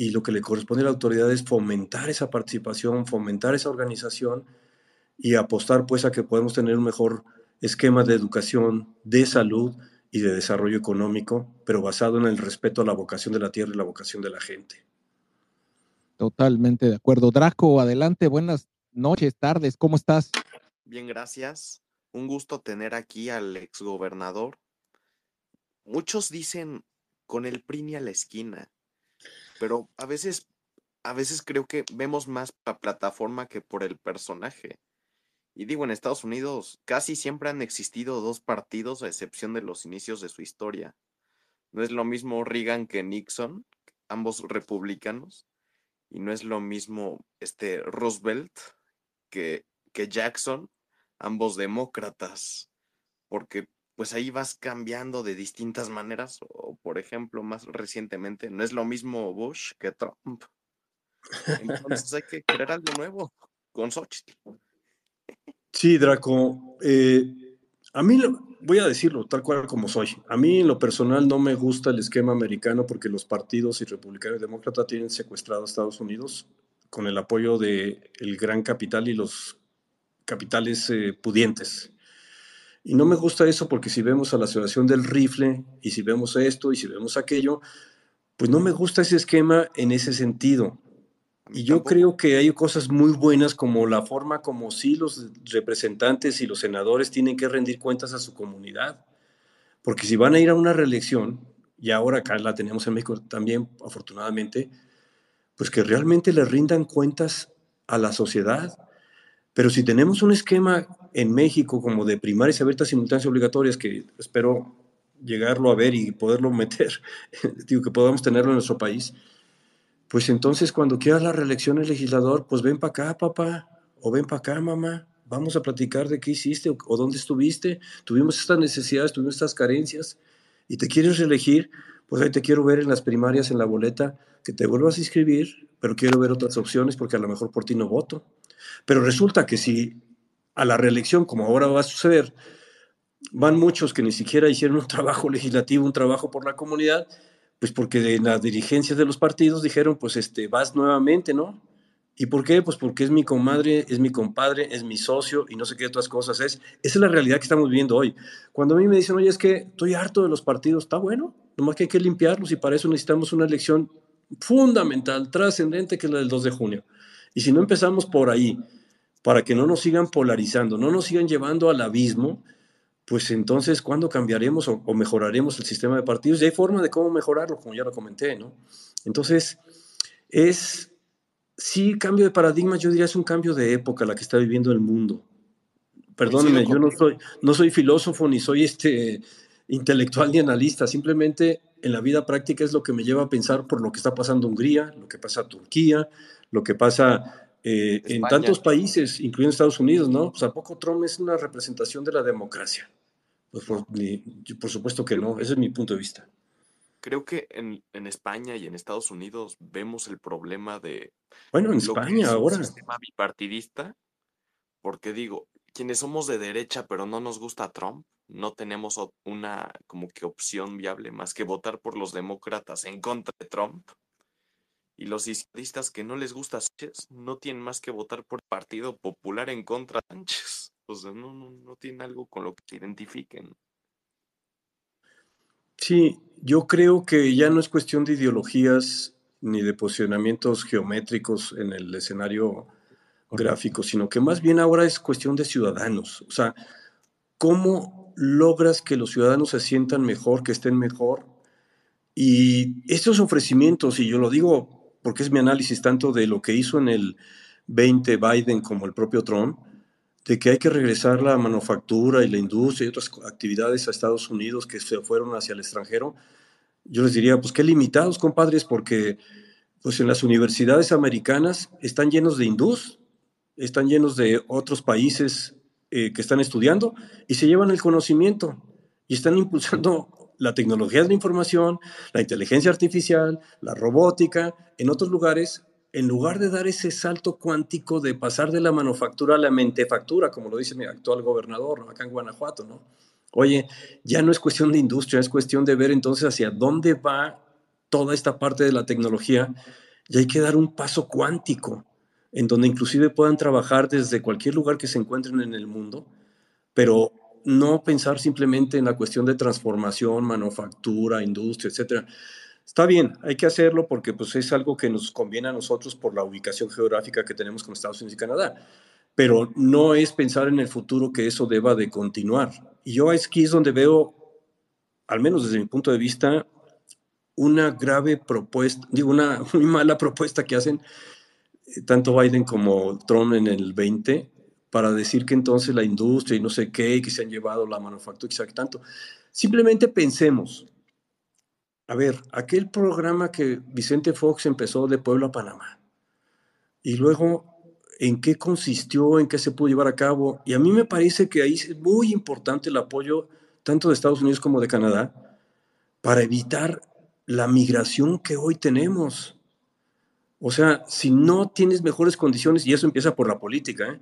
Y lo que le corresponde a la autoridad es fomentar esa participación, fomentar esa organización y apostar pues a que podemos tener un mejor esquema de educación, de salud y de desarrollo económico, pero basado en el respeto a la vocación de la tierra y la vocación de la gente. Totalmente de acuerdo. Draco, adelante, buenas noches, tardes, ¿cómo estás? Bien, gracias. Un gusto tener aquí al exgobernador. Muchos dicen con el PRI a la esquina, pero a veces, a veces creo que vemos más la plataforma que por el personaje. Y digo, en Estados Unidos casi siempre han existido dos partidos a excepción de los inicios de su historia. No es lo mismo Reagan que Nixon, ambos republicanos, y no es lo mismo este Roosevelt que, que Jackson, ambos demócratas, porque pues ahí vas cambiando de distintas maneras, o por ejemplo, más recientemente, no es lo mismo Bush que Trump. Entonces hay que crear algo nuevo con Xochitl. Sí, Draco. Eh, a mí, voy a decirlo tal cual como soy. A mí, en lo personal, no me gusta el esquema americano porque los partidos y republicanos y demócratas tienen secuestrado a Estados Unidos con el apoyo del el gran capital y los capitales eh, pudientes. Y no me gusta eso porque si vemos a la situación del rifle y si vemos esto y si vemos aquello, pues no me gusta ese esquema en ese sentido. Y yo creo que hay cosas muy buenas como la forma como sí los representantes y los senadores tienen que rendir cuentas a su comunidad. Porque si van a ir a una reelección, y ahora acá la tenemos en México también, afortunadamente, pues que realmente le rindan cuentas a la sociedad. Pero si tenemos un esquema en México como de primarias abiertas simultáneas obligatorias, que espero llegarlo a ver y poderlo meter, digo que podamos tenerlo en nuestro país, pues entonces cuando quieras la reelección del legislador, pues ven para acá, papá, o ven para acá, mamá, vamos a platicar de qué hiciste o, dónde estuviste, tuvimos estas necesidades, tuvimos estas carencias, y te quieres reelegir, pues ahí te quiero ver en las primarias, en la boleta, que te vuelvas a inscribir, pero quiero ver otras opciones porque a lo mejor por ti no voto. Pero resulta que si a la reelección, como ahora va a suceder, van muchos que ni siquiera hicieron un trabajo legislativo, un trabajo por la comunidad, pues porque de las dirigencias de los partidos dijeron, pues este, vas nuevamente, ¿no? ¿Y por qué? Pues porque es mi comadre, es mi compadre, es mi socio y no sé qué otras cosas es. Esa es la realidad que estamos viviendo hoy. Cuando a mí me dicen, oye, es que estoy harto de los partidos, está bueno, nomás que hay que limpiarlos y para eso necesitamos una elección fundamental, trascendente, que es la del 2 de junio. Y si no empezamos por ahí, para que no nos sigan polarizando, no nos sigan llevando al abismo, pues entonces, ¿cuándo cambiaremos o, mejoraremos el sistema de partidos? Y hay forma de cómo mejorarlo, como ya lo comenté, ¿no? Entonces, es, sí, cambio de paradigma, yo diría es un cambio de época la que está viviendo el mundo. Perdónenme, yo no soy, no soy filósofo ni soy este intelectual ni analista, simplemente en la vida práctica es lo que me lleva a pensar por lo que está pasando en Hungría, lo que pasa en Turquía, lo que pasa eh, en tantos países, incluyendo Estados Unidos, ¿no? Pues a poco Trump es una representación de la democracia. Pues por, supuesto que no, ese es mi punto de vista. Creo que en, España y en Estados Unidos vemos el problema de... Bueno, en España ahora. Un sistema bipartidista, porque digo, quienes somos de derecha pero no nos gusta Trump, no tenemos una como que opción viable más que votar por los demócratas en contra de Trump. Y los izquierdistas que no les gusta Sánchez no tienen más que votar por el Partido Popular en contra de Sánchez no, no, no tiene algo con lo que se identifiquen. Sí, yo creo que ya no es cuestión de ideologías ni de posicionamientos geométricos en el escenario gráfico, sino que más bien ahora es cuestión de ciudadanos. O sea, ¿cómo logras que los ciudadanos se sientan mejor, que estén mejor? Y estos ofrecimientos, y yo lo digo porque es mi análisis tanto de lo que hizo en el 20 Biden como el propio Trump, de que hay que regresar la manufactura y la industria y otras actividades a Estados Unidos que se fueron hacia el extranjero, yo les diría, pues qué limitados, compadres, porque pues en las universidades americanas están llenos de hindús, están llenos de otros países eh, que están estudiando y se llevan el conocimiento y están impulsando la tecnología de la información, la inteligencia artificial, la robótica, en otros lugares, en lugar de dar ese salto cuántico de pasar de la manufactura a la mentefactura, como lo dice mi actual gobernador acá en Guanajuato, ¿no? Oye, ya no es cuestión de industria, es cuestión de ver entonces hacia dónde va toda esta parte de la tecnología y hay que dar un paso cuántico en donde inclusive puedan trabajar desde cualquier lugar que se encuentren en el mundo, pero no pensar simplemente en la cuestión de transformación, manufactura, industria, etcétera. Está bien, hay que hacerlo porque pues, es algo que nos conviene a nosotros por la ubicación geográfica que tenemos con Estados Unidos y Canadá, pero no es pensar en el futuro que eso deba de continuar. Y yo aquí es donde veo, al menos desde mi punto de vista, una grave propuesta, digo, una muy mala propuesta que hacen tanto Biden como Trump en el 20 para decir que entonces la industria y no sé qué, que se han llevado la manufactura y sabe tanto. Simplemente pensemos, a ver, aquel programa que Vicente Fox empezó de Pueblo a Panamá, y luego en qué consistió, en qué se pudo llevar a cabo, y a mí me parece que ahí es muy importante el apoyo tanto de Estados Unidos como de Canadá para evitar la migración que hoy tenemos. O sea, si no tienes mejores condiciones, y eso empieza por la política, ¿eh?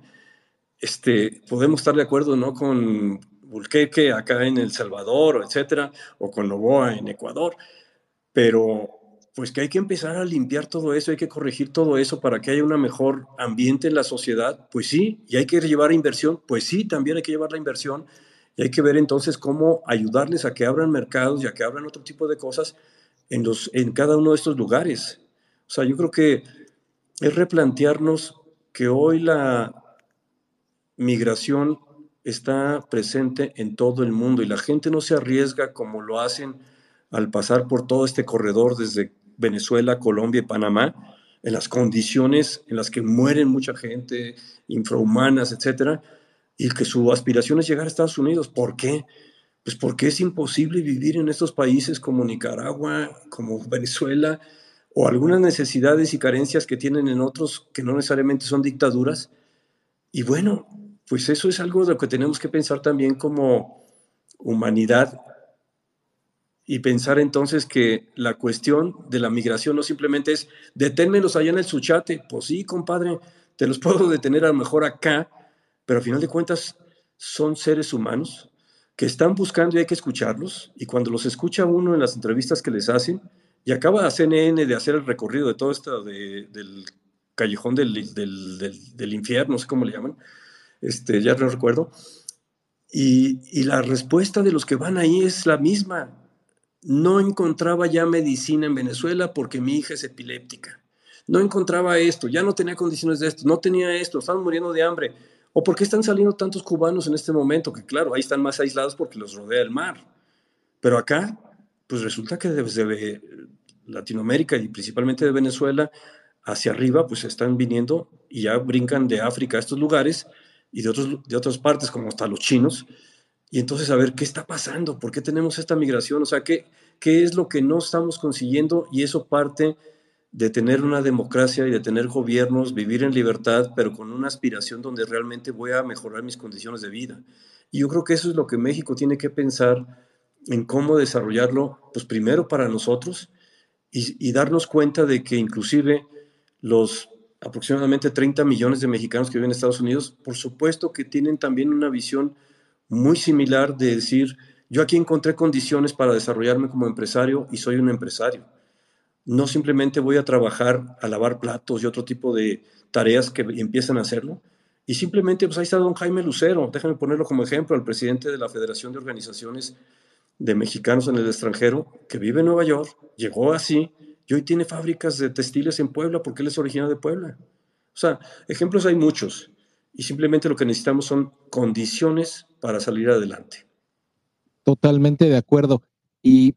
Este, podemos estar de acuerdo ¿no? con Bulqueque acá en El Salvador, etcétera, o con Novoa en Ecuador, pero pues que hay que empezar a limpiar todo eso, hay que corregir todo eso para que haya un mejor ambiente en la sociedad, pues sí, y hay que llevar inversión, pues sí, también hay que llevar la inversión, y hay que ver entonces cómo ayudarles a que abran mercados y a que abran otro tipo de cosas en, los, en cada uno de estos lugares. O sea, yo creo que es replantearnos que hoy la migración está presente en todo el mundo y la gente no se arriesga como lo hacen al pasar por todo este corredor desde Venezuela, Colombia y Panamá, en las condiciones en las que mueren mucha gente, infrahumanas, etcétera, y que su aspiración es llegar a Estados Unidos. ¿Por qué? Pues porque es imposible vivir en estos países como Nicaragua, como Venezuela, o algunas necesidades y carencias que tienen en otros que no necesariamente son dictaduras. Y bueno, pues eso es algo de lo que tenemos que pensar también como humanidad y pensar entonces que la cuestión de la migración no simplemente es deténmelos allá en el Suchate. Pues sí, compadre, te los puedo detener a lo mejor acá, pero a final de cuentas son seres humanos que están buscando y hay que escucharlos. Y cuando los escucha uno en las entrevistas que les hacen, y acaba la CNN de hacer el recorrido de todo esto del callejón del, del, infierno, no sé cómo le llaman, este, ya no recuerdo. Y, y la respuesta de los que van ahí es la misma. No encontraba ya medicina en Venezuela porque mi hija es epiléptica. No encontraba esto, ya no tenía condiciones de esto, no tenía esto, estaban muriendo de hambre. ¿O por qué están saliendo tantos cubanos en este momento? Que claro, ahí están más aislados porque los rodea el mar. Pero acá, pues resulta que desde Latinoamérica y principalmente de Venezuela hacia arriba, pues están viniendo y ya brincan de África a estos lugares y de, otros, de otras partes, como hasta los chinos. Y entonces, a ver, ¿qué está pasando? ¿Por qué tenemos esta migración? O sea, ¿qué, qué es lo que no estamos consiguiendo? Y eso parte de tener una democracia y de tener gobiernos, vivir en libertad, pero con una aspiración donde realmente voy a mejorar mis condiciones de vida. Y yo creo que eso es lo que México tiene que pensar en cómo desarrollarlo, pues primero para nosotros y, darnos cuenta de que inclusive los aproximadamente 30 millones de mexicanos que viven en Estados Unidos, por supuesto que tienen también una visión muy similar de decir, yo aquí encontré condiciones para desarrollarme como empresario y soy un empresario. No simplemente voy a trabajar a lavar platos y otro tipo de tareas que empiezan a hacerlo. Y simplemente, pues ahí está don Jaime Lucero, déjame ponerlo como ejemplo, el presidente de la Federación de Organizaciones de mexicanos en el extranjero que vive en Nueva York, llegó así y hoy tiene fábricas de textiles en Puebla porque él es originario de Puebla. O sea, ejemplos hay muchos y simplemente lo que necesitamos son condiciones para salir adelante. Totalmente de acuerdo. Y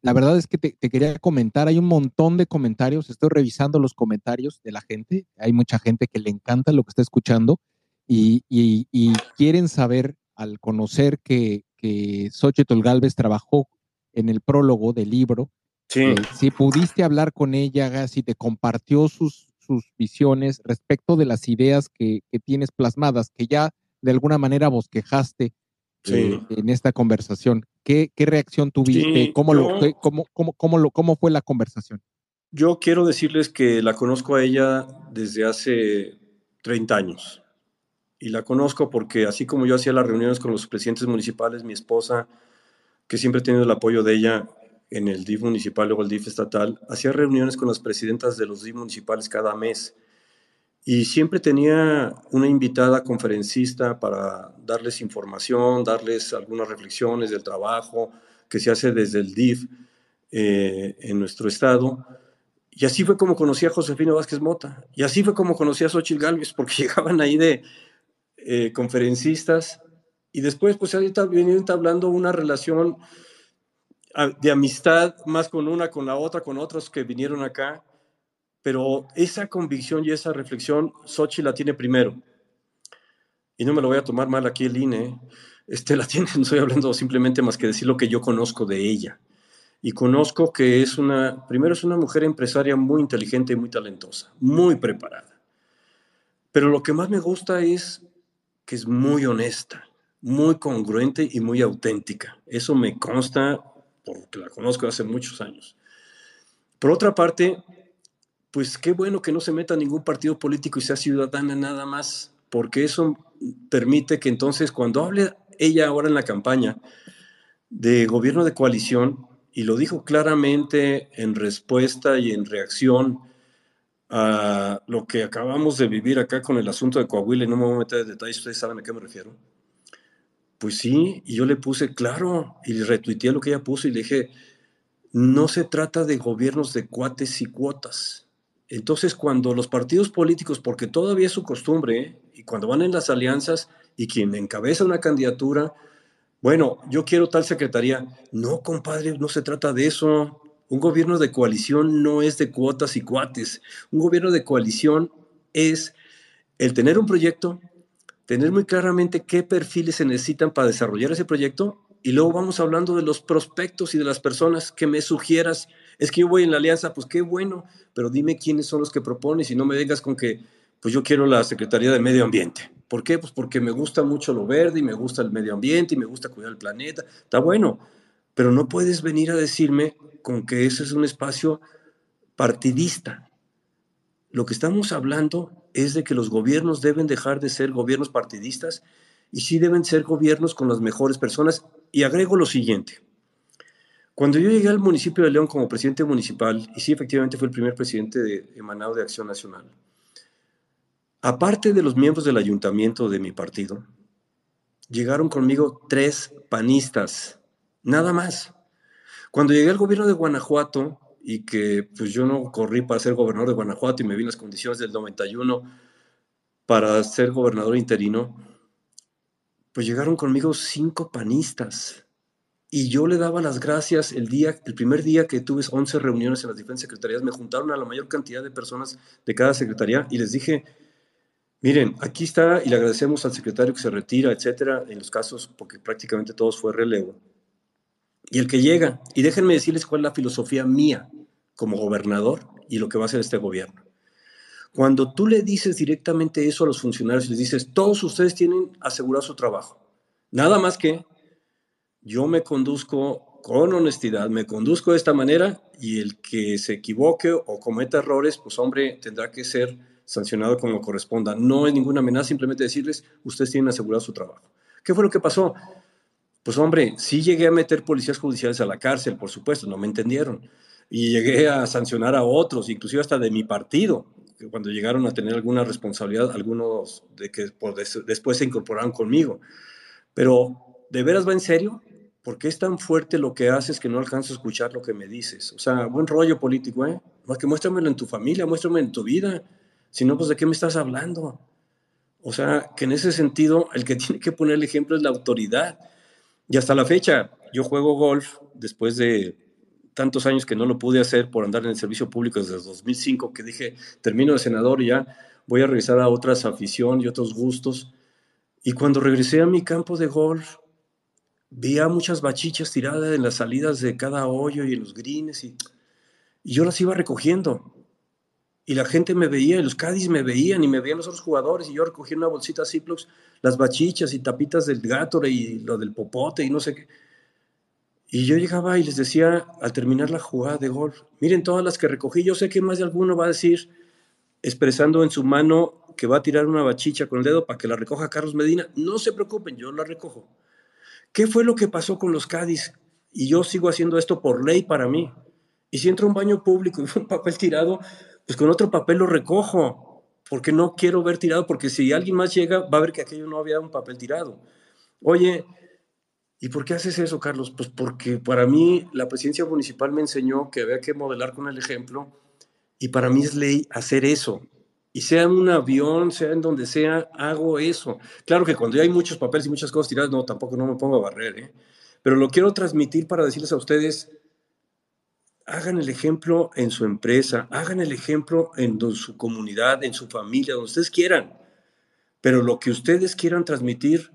la verdad es que te, quería comentar, hay un montón de comentarios, estoy revisando los comentarios de la gente, hay mucha gente que le encanta lo que está escuchando y, quieren saber al conocer que, que Xochitl Galvez trabajó en el prólogo del libro. Sí. Eh, si pudiste hablar con ella, si te compartió sus, sus visiones respecto de las ideas que, tienes plasmadas, que ya de alguna manera bosquejaste eh, en esta conversación. ¿Qué, qué reacción tuviste? ¿Cómo, lo, cómo, cómo, lo, ¿Cómo fue la conversación? Yo quiero decirles que la conozco a ella desde hace 30 años. Y la conozco porque así como yo hacía las reuniones con los presidentes municipales, mi esposa, que siempre ha tenido el apoyo de ella en el DIF municipal o el DIF estatal, hacía reuniones con las presidentas de los DIF municipales cada mes. Y siempre tenía una invitada conferencista para darles información, darles algunas reflexiones del trabajo que se hace desde el DIF eh, en nuestro estado. Y así fue como conocí a Josefina Vázquez Mota. Y así fue como conocí a Xochitl Gálvez, porque llegaban ahí de eh, conferencistas. Y después, pues, ahorita venido entablando una relación de amistad más con una, con la otra, con otros que vinieron acá. Pero esa convicción y esa reflexión, Xochitl la tiene primero. Y no me lo voy a tomar mal aquí el INE. Este, la tiene, no estoy hablando simplemente más que decir lo que yo conozco de ella y conozco que es una, primero es una mujer empresaria muy inteligente y muy talentosa, muy preparada. Pero lo que más me gusta es que es muy honesta, muy congruente y muy auténtica. Eso me consta porque la conozco hace muchos años. Por otra parte, pues qué bueno que no se meta ningún partido político y sea ciudadana nada más, porque eso permite que entonces cuando hable ella ahora en la campaña de gobierno de coalición, y lo dijo claramente en respuesta y en reacción a lo que acabamos de vivir acá con el asunto de Coahuila, y no me voy a meter en detalles, ustedes saben a qué me refiero. Pues sí, y yo le puse claro y retuiteé lo que ella puso y le dije, no se trata de gobiernos de cuates y cuotas. Entonces, cuando los partidos políticos, porque todavía es su costumbre, y cuando van en las alianzas y quien encabeza una candidatura, bueno, yo quiero tal secretaría. No, compadre, no se trata de eso. Un gobierno de coalición no es de cuotas y cuates. Un gobierno de coalición es el tener un proyecto, tener muy claramente qué perfiles se necesitan para desarrollar ese proyecto y luego vamos hablando de los prospectos y de las personas que me sugieras. Es que yo voy en la alianza, pues qué bueno, pero dime quiénes son los que propones y no me vengas con que, pues yo quiero la Secretaría de Medio Ambiente. ¿Por qué? Pues porque me gusta mucho lo verde y me gusta el medio ambiente y me gusta cuidar el planeta. Está bueno, pero no puedes venir a decirme con que ese es un espacio partidista. Lo que estamos hablando es de que los gobiernos deben dejar de ser gobiernos partidistas y sí deben ser gobiernos con las mejores personas. Y agrego lo siguiente. Cuando yo llegué al municipio de León como presidente municipal, y sí, efectivamente fue el primer presidente de, emanado de Acción Nacional, Aparte de los miembros del ayuntamiento de mi partido, llegaron conmigo tres panistas, nada más. Cuando llegué al gobierno de Guanajuato y que pues yo no corrí para ser gobernador de Guanajuato y me vi en las condiciones del 91 para ser gobernador interino, pues llegaron conmigo cinco panistas. Y yo le daba las gracias el día, el primer día que tuve 11 reuniones en las diferentes secretarías, me juntaron a la mayor cantidad de personas de cada secretaría y les dije, Miren, aquí está y le agradecemos al secretario que se retira, etcétera, en los casos, porque prácticamente todos fue relevo. Y el que llega, y déjenme decirles cuál es la filosofía mía como gobernador y lo que va a hacer este gobierno. Cuando tú le dices directamente eso a los funcionarios, les dices, todos ustedes tienen asegurado su trabajo. Nada más que yo me conduzco con honestidad, me conduzco de esta manera y el que se equivoque o cometa errores, pues hombre, tendrá que ser sancionado como corresponda. No es ninguna amenaza, simplemente decirles, ustedes tienen asegurado su trabajo. ¿Qué fue lo que pasó? Pues hombre, sí llegué a meter policías judiciales a la cárcel, por supuesto, no me entendieron. Y llegué a sancionar a otros, inclusive hasta de mi partido, cuando llegaron a tener alguna responsabilidad, algunos de que después se incorporaron conmigo. Pero, ¿de veras va en serio? ¿Por qué es tan fuerte lo que haces que no alcanzo a escuchar lo que me dices? O sea, buen rollo político, ¿eh? Más que muéstramelo en tu familia, muéstrame en tu vida. Si no, pues de qué me estás hablando. O sea, que en ese sentido el que tiene que poner el ejemplo es la autoridad. Y hasta la fecha, yo juego golf después de tantos años que no lo pude hacer por andar en el servicio público desde 2005, que dije, termino de senador y ya voy a regresar a otras aficiones y otros gustos. Y cuando regresé a mi campo de golf, vi a muchas bachichas tiradas en las salidas de cada hoyo y en los greens y, yo las iba recogiendo. y la gente me veía, y los Cádiz me veían, y me veían los otros jugadores, y yo recogía una bolsita Ziplocs, las bachichas y tapitas del gato y lo del popote y no sé qué. Y yo llegaba y les decía al terminar la jugada de golf, miren todas las que recogí, yo sé que más de alguno va a decir, expresando en su mano que va a tirar una bachicha con el dedo para que la recoja Carlos Medina, no se preocupen, yo la recojo. ¿Qué fue lo que pasó con los Cádiz? Y yo sigo haciendo esto por ley para mí. Y si entra un baño público y un papel tirado, pues con otro papel lo recojo, porque no quiero ver tirado, porque si alguien más llega, va a ver que aquello no había un papel tirado. Oye, ¿Y por qué haces eso, Carlos? Pues porque para mí la presidencia municipal me enseñó que había que modelar con el ejemplo y para mí es ley hacer eso. Y sea en un avión, sea en donde sea, hago eso. Claro que cuando ya hay muchos papeles y muchas cosas tiradas, no, tampoco no me pongo a barrer, ¿eh? Pero lo quiero transmitir para decirles a ustedes, hagan el ejemplo en su empresa, hagan el ejemplo en su comunidad, en su familia, donde ustedes quieran. Pero lo que ustedes quieran transmitir,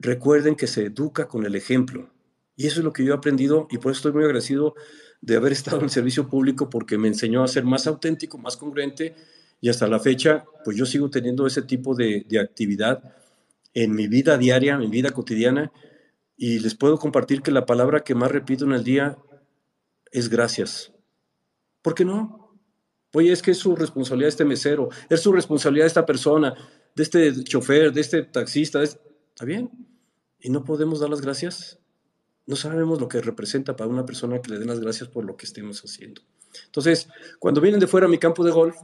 recuerden que se educa con el ejemplo. Y eso es lo que yo he aprendido y por eso estoy muy agradecido de haber estado en servicio público porque me enseñó a ser más auténtico, más congruente y hasta la fecha, pues yo sigo teniendo ese tipo de, de actividad en mi vida diaria, en mi vida cotidiana y les puedo compartir que la palabra que más repito en el día es gracias. ¿Por qué no? Oye, es que es su responsabilidad este mesero, es su responsabilidad esta persona, de este chofer, de este taxista, ¿está bien? Y no podemos dar las gracias, no sabemos lo que representa para una persona que le den las gracias por lo que estemos haciendo. Entonces, cuando vienen de fuera a mi campo de golf,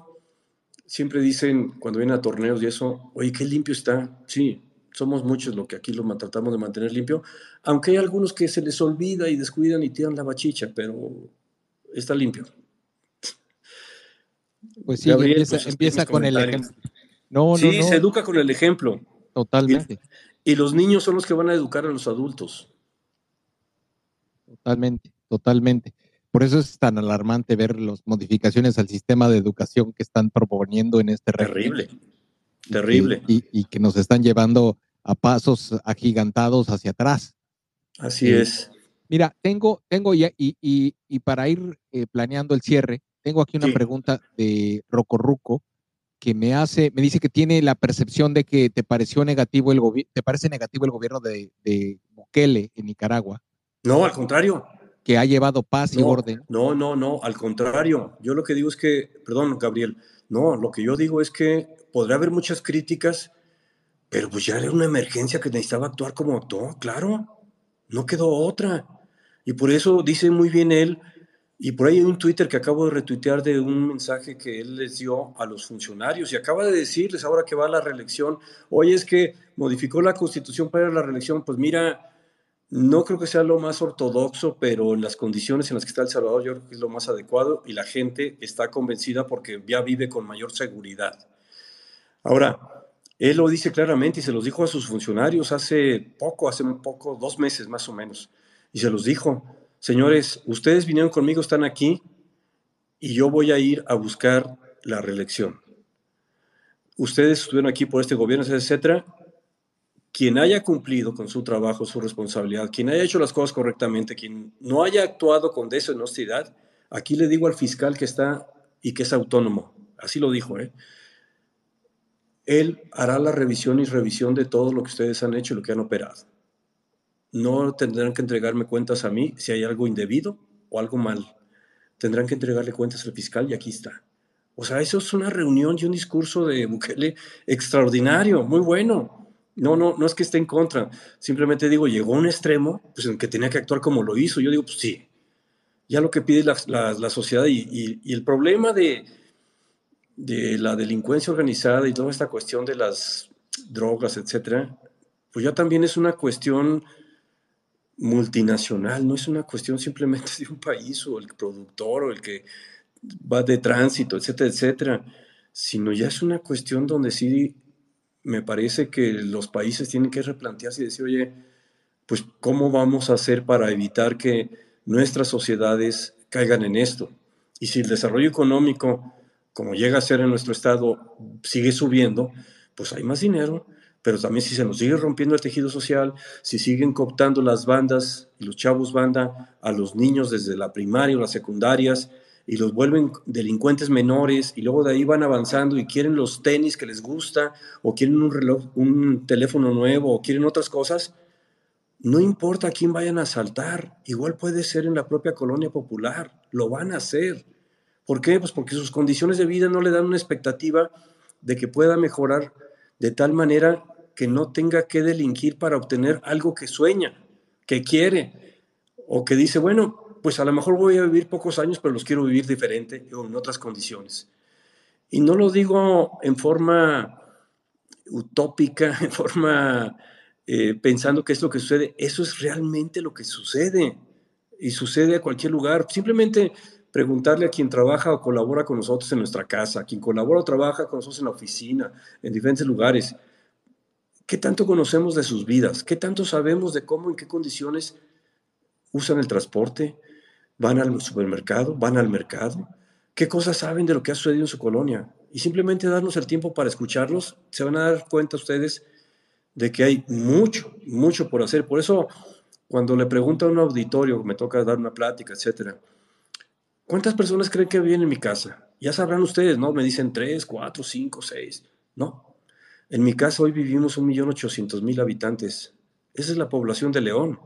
siempre dicen, cuando vienen a torneos y eso, oye, qué limpio está. Sí, somos muchos los que aquí lo tratamos de mantener limpio, aunque hay algunos que se les olvida y descuidan y tiran la bachicha, pero está limpio. Pues sí, empieza, pues, con el ejemplo. No, sí, se educa con el ejemplo. Totalmente. Y los niños son los que van a educar a los adultos. Totalmente, totalmente. Por eso es tan alarmante ver las modificaciones al sistema de educación que están proponiendo en este Terrible, terrible. Y, que nos están llevando a pasos agigantados hacia atrás. Así eh, es. Mira, tengo, tengo ya, y, y, para ir eh, planeando el cierre, tengo aquí una pregunta de Rocorruco que me hace, me dice que tiene la percepción de que te pareció negativo el gobierno, te parece negativo el gobierno de, de, Bukele en Nicaragua. No, al contrario. Que ha llevado paz y orden. No, no, no, al contrario. Yo lo que digo es que, perdón, Gabriel, no, lo que yo digo es que podrá haber muchas críticas, pero pues ya era una emergencia que necesitaba actuar como actuó, claro, no quedó otra. Y por eso dice muy bien él, y por ahí hay un Twitter que acabo de retuitear de un mensaje que él les dio a los funcionarios y acaba de decirles ahora que va a la reelección, oye, es que modificó la constitución para la reelección, pues mira, no creo que sea lo más ortodoxo, pero en las condiciones en las que está El Salvador yo creo que es lo más adecuado y la gente está convencida porque ya vive con mayor seguridad. Ahora, él lo dice claramente y se los dijo a sus funcionarios hace poco, hace un poco, dos meses más o menos, y se los dijo señores, ustedes vinieron conmigo, están aquí, y yo voy a ir a buscar la reelección. Ustedes estuvieron aquí por este gobierno, etcétera. Quien haya cumplido con su trabajo, su responsabilidad, quien haya hecho las cosas correctamente, quien no haya actuado con deshonestidad, aquí le digo al fiscal que está y que es autónomo, así lo dijo, ¿eh? él hará la revisión y revisión de todo lo que ustedes han hecho y lo que han operado no tendrán que entregarme cuentas a mí si hay algo indebido o algo mal. Tendrán que entregarle cuentas al fiscal y aquí está. O sea, eso es una reunión y un discurso de Bukele extraordinario, muy bueno. No, no, no es que esté en contra. Simplemente digo, llegó a un extremo pues, en que tenía que actuar como lo hizo. Yo digo, pues sí, ya lo que pide la, sociedad y, y, el problema de, de la delincuencia organizada y toda esta cuestión de las drogas, etcétera, pues ya también es una cuestión multinacional, no es una cuestión simplemente de un país o el productor o el que va de tránsito, etcétera, etcétera, sino ya es una cuestión donde sí me parece que los países tienen que replantearse y decir, oye, pues ¿cómo vamos a hacer para evitar que nuestras sociedades caigan en esto? Y si el desarrollo económico, como llega a ser en nuestro estado, sigue subiendo, pues hay más dinero, pero también si se nos sigue rompiendo el tejido social, si siguen cooptando las bandas y los chavos banda a los niños desde la primaria o las secundarias, y los vuelven delincuentes menores y luego de ahí van avanzando y quieren los tenis que les gusta o quieren un reloj, un teléfono nuevo o quieren otras cosas, no importa a quién vayan a asaltar, igual puede ser en la propia colonia popular, lo van a hacer. ¿Por qué? Pues porque sus condiciones de vida no le dan una expectativa de que pueda mejorar de tal manera que no tenga que delinquir para obtener algo que sueña, que quiere, o que dice, bueno, pues a lo mejor voy a vivir pocos años, pero los quiero vivir diferente o en otras condiciones. Y no lo digo en forma utópica, en forma eh, pensando que es lo que sucede, eso es realmente lo que sucede y sucede a cualquier lugar. Simplemente preguntarle a quien trabaja o colabora con nosotros en nuestra casa, a quien colabora o trabaja con nosotros en la oficina, en diferentes lugares, ¿qué tanto conocemos de sus vidas? ¿Qué tanto sabemos de cómo, en qué condiciones usan el transporte? ¿Van al supermercado? ¿Van al mercado? ¿Qué cosas saben de lo que ha sucedido en su colonia? Y simplemente darnos el tiempo para escucharlos, se van a dar cuenta ustedes de que hay mucho, mucho por hacer. Por eso, cuando le pregunto a un auditorio, me toca dar una plática, etcétera, ¿cuántas personas creen que viven en mi casa? Ya sabrán ustedes, ¿no? Me dicen tres, cuatro, cinco, seis. No. En mi casa hoy vivimos un millón ochocientos mil habitantes. Esa es la población de León.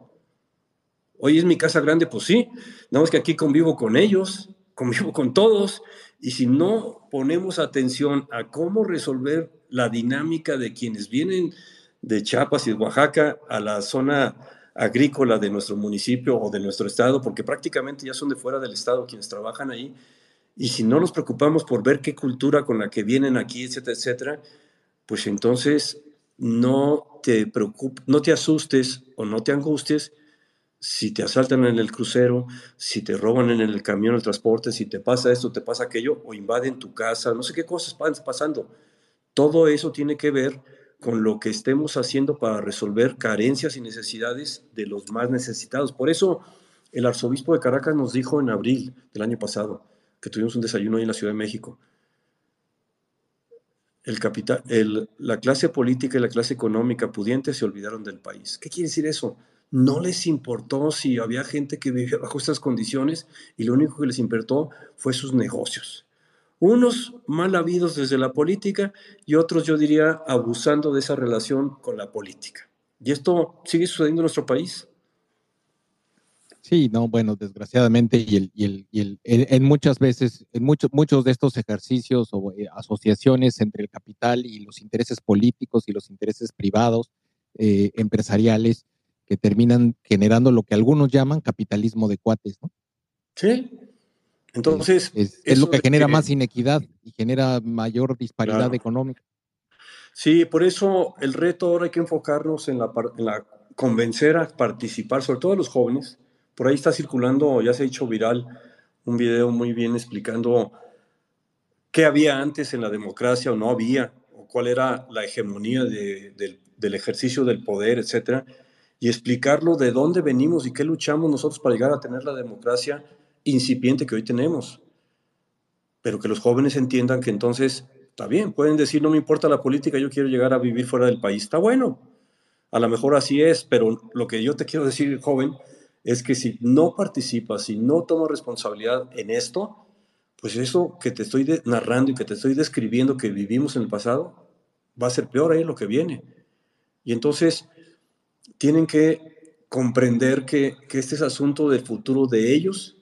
Hoy es mi casa grande, pues sí. Nada más que aquí convivo con ellos, convivo con todos. Y si no ponemos atención a cómo resolver la dinámica de quienes vienen de Chiapas y de Oaxaca a la zona agrícola de nuestro municipio o de nuestro estado, porque prácticamente ya son de fuera del estado quienes trabajan ahí. Y si no nos preocupamos por ver qué cultura con la que vienen aquí, etcétera, etcétera, pues entonces no te preocupes, no te asustes o no te angusties si te asaltan en el crucero, si te roban en el camión el transporte, si te pasa esto, te pasa aquello, o invaden tu casa, no sé qué cosas están pasando. Todo eso tiene que ver con lo que estemos haciendo para resolver carencias y necesidades de los más necesitados. Por eso el arzobispo de Caracas nos dijo en abril del año pasado, que tuvimos un desayuno ahí en la Ciudad de México, el capital, la clase política y la clase económica pudiente se olvidaron del país. ¿Qué quiere decir eso? No les importó si había gente que vivía bajo estas condiciones y lo único que les importó fue sus negocios. Unos mal habidos desde la política y otros, yo diría, abusando de esa relación con la política. Y esto sigue sucediendo en nuestro país. Sí, no, bueno, desgraciadamente, y, el, y, el, y el, en, muchas veces, en muchos, muchos de estos ejercicios o eh, asociaciones entre el capital y los intereses políticos y los intereses privados, eh, empresariales, que terminan generando lo que algunos llaman capitalismo de cuates, ¿no? Sí, entonces. Es, lo que genera más inequidad y genera mayor disparidad económica. Sí, por eso el reto ahora hay que enfocarnos en la, en la convencer a participar, sobre todo a los jóvenes. Por ahí está circulando, ya se ha hecho viral, un video muy bien explicando qué había antes en la democracia o no había, o cuál era la hegemonía de, del, del ejercicio del poder, etcétera, y explicarlo de dónde venimos y qué luchamos nosotros para llegar a tener la democracia incipiente que hoy tenemos. Pero que los jóvenes entiendan que entonces, está bien, pueden decir, no me importa la política, yo quiero llegar a vivir fuera del país. Está bueno, a lo mejor así es, pero lo que yo te quiero decir, joven, es que si no participas, si no tomas responsabilidad en esto, pues eso que te estoy narrando y que te estoy describiendo que vivimos en el pasado, va a ser peor ahí lo que viene. Y entonces tienen que comprender que, que este es asunto del futuro de ellos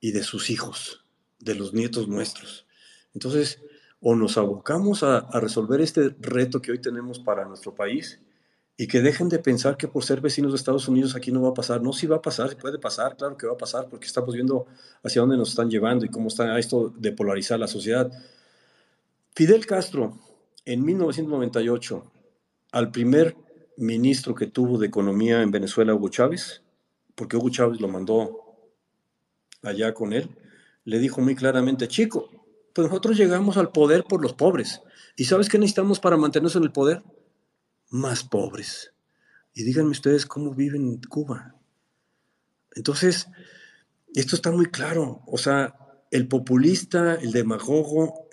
y de sus hijos, de los nietos nuestros. Entonces, o nos abocamos a, resolver este reto que hoy tenemos para nuestro país y que dejen de pensar que por ser vecinos de Estados Unidos aquí no va a pasar. No, sí va a pasar, puede pasar, claro que va a pasar, porque estamos viendo hacia dónde nos están llevando y cómo está esto de polarizar la sociedad. Fidel Castro, en 1998, al primer ministro que tuvo de Economía en Venezuela, Hugo Chávez, porque Hugo Chávez lo mandó allá con él, le dijo muy claramente, chico, pues nosotros llegamos al poder por los pobres. ¿Y sabes qué necesitamos para mantenernos en el poder? Más pobres. Y díganme ustedes cómo viven en Cuba. Entonces, esto está muy claro. O sea, el populista, el demagogo,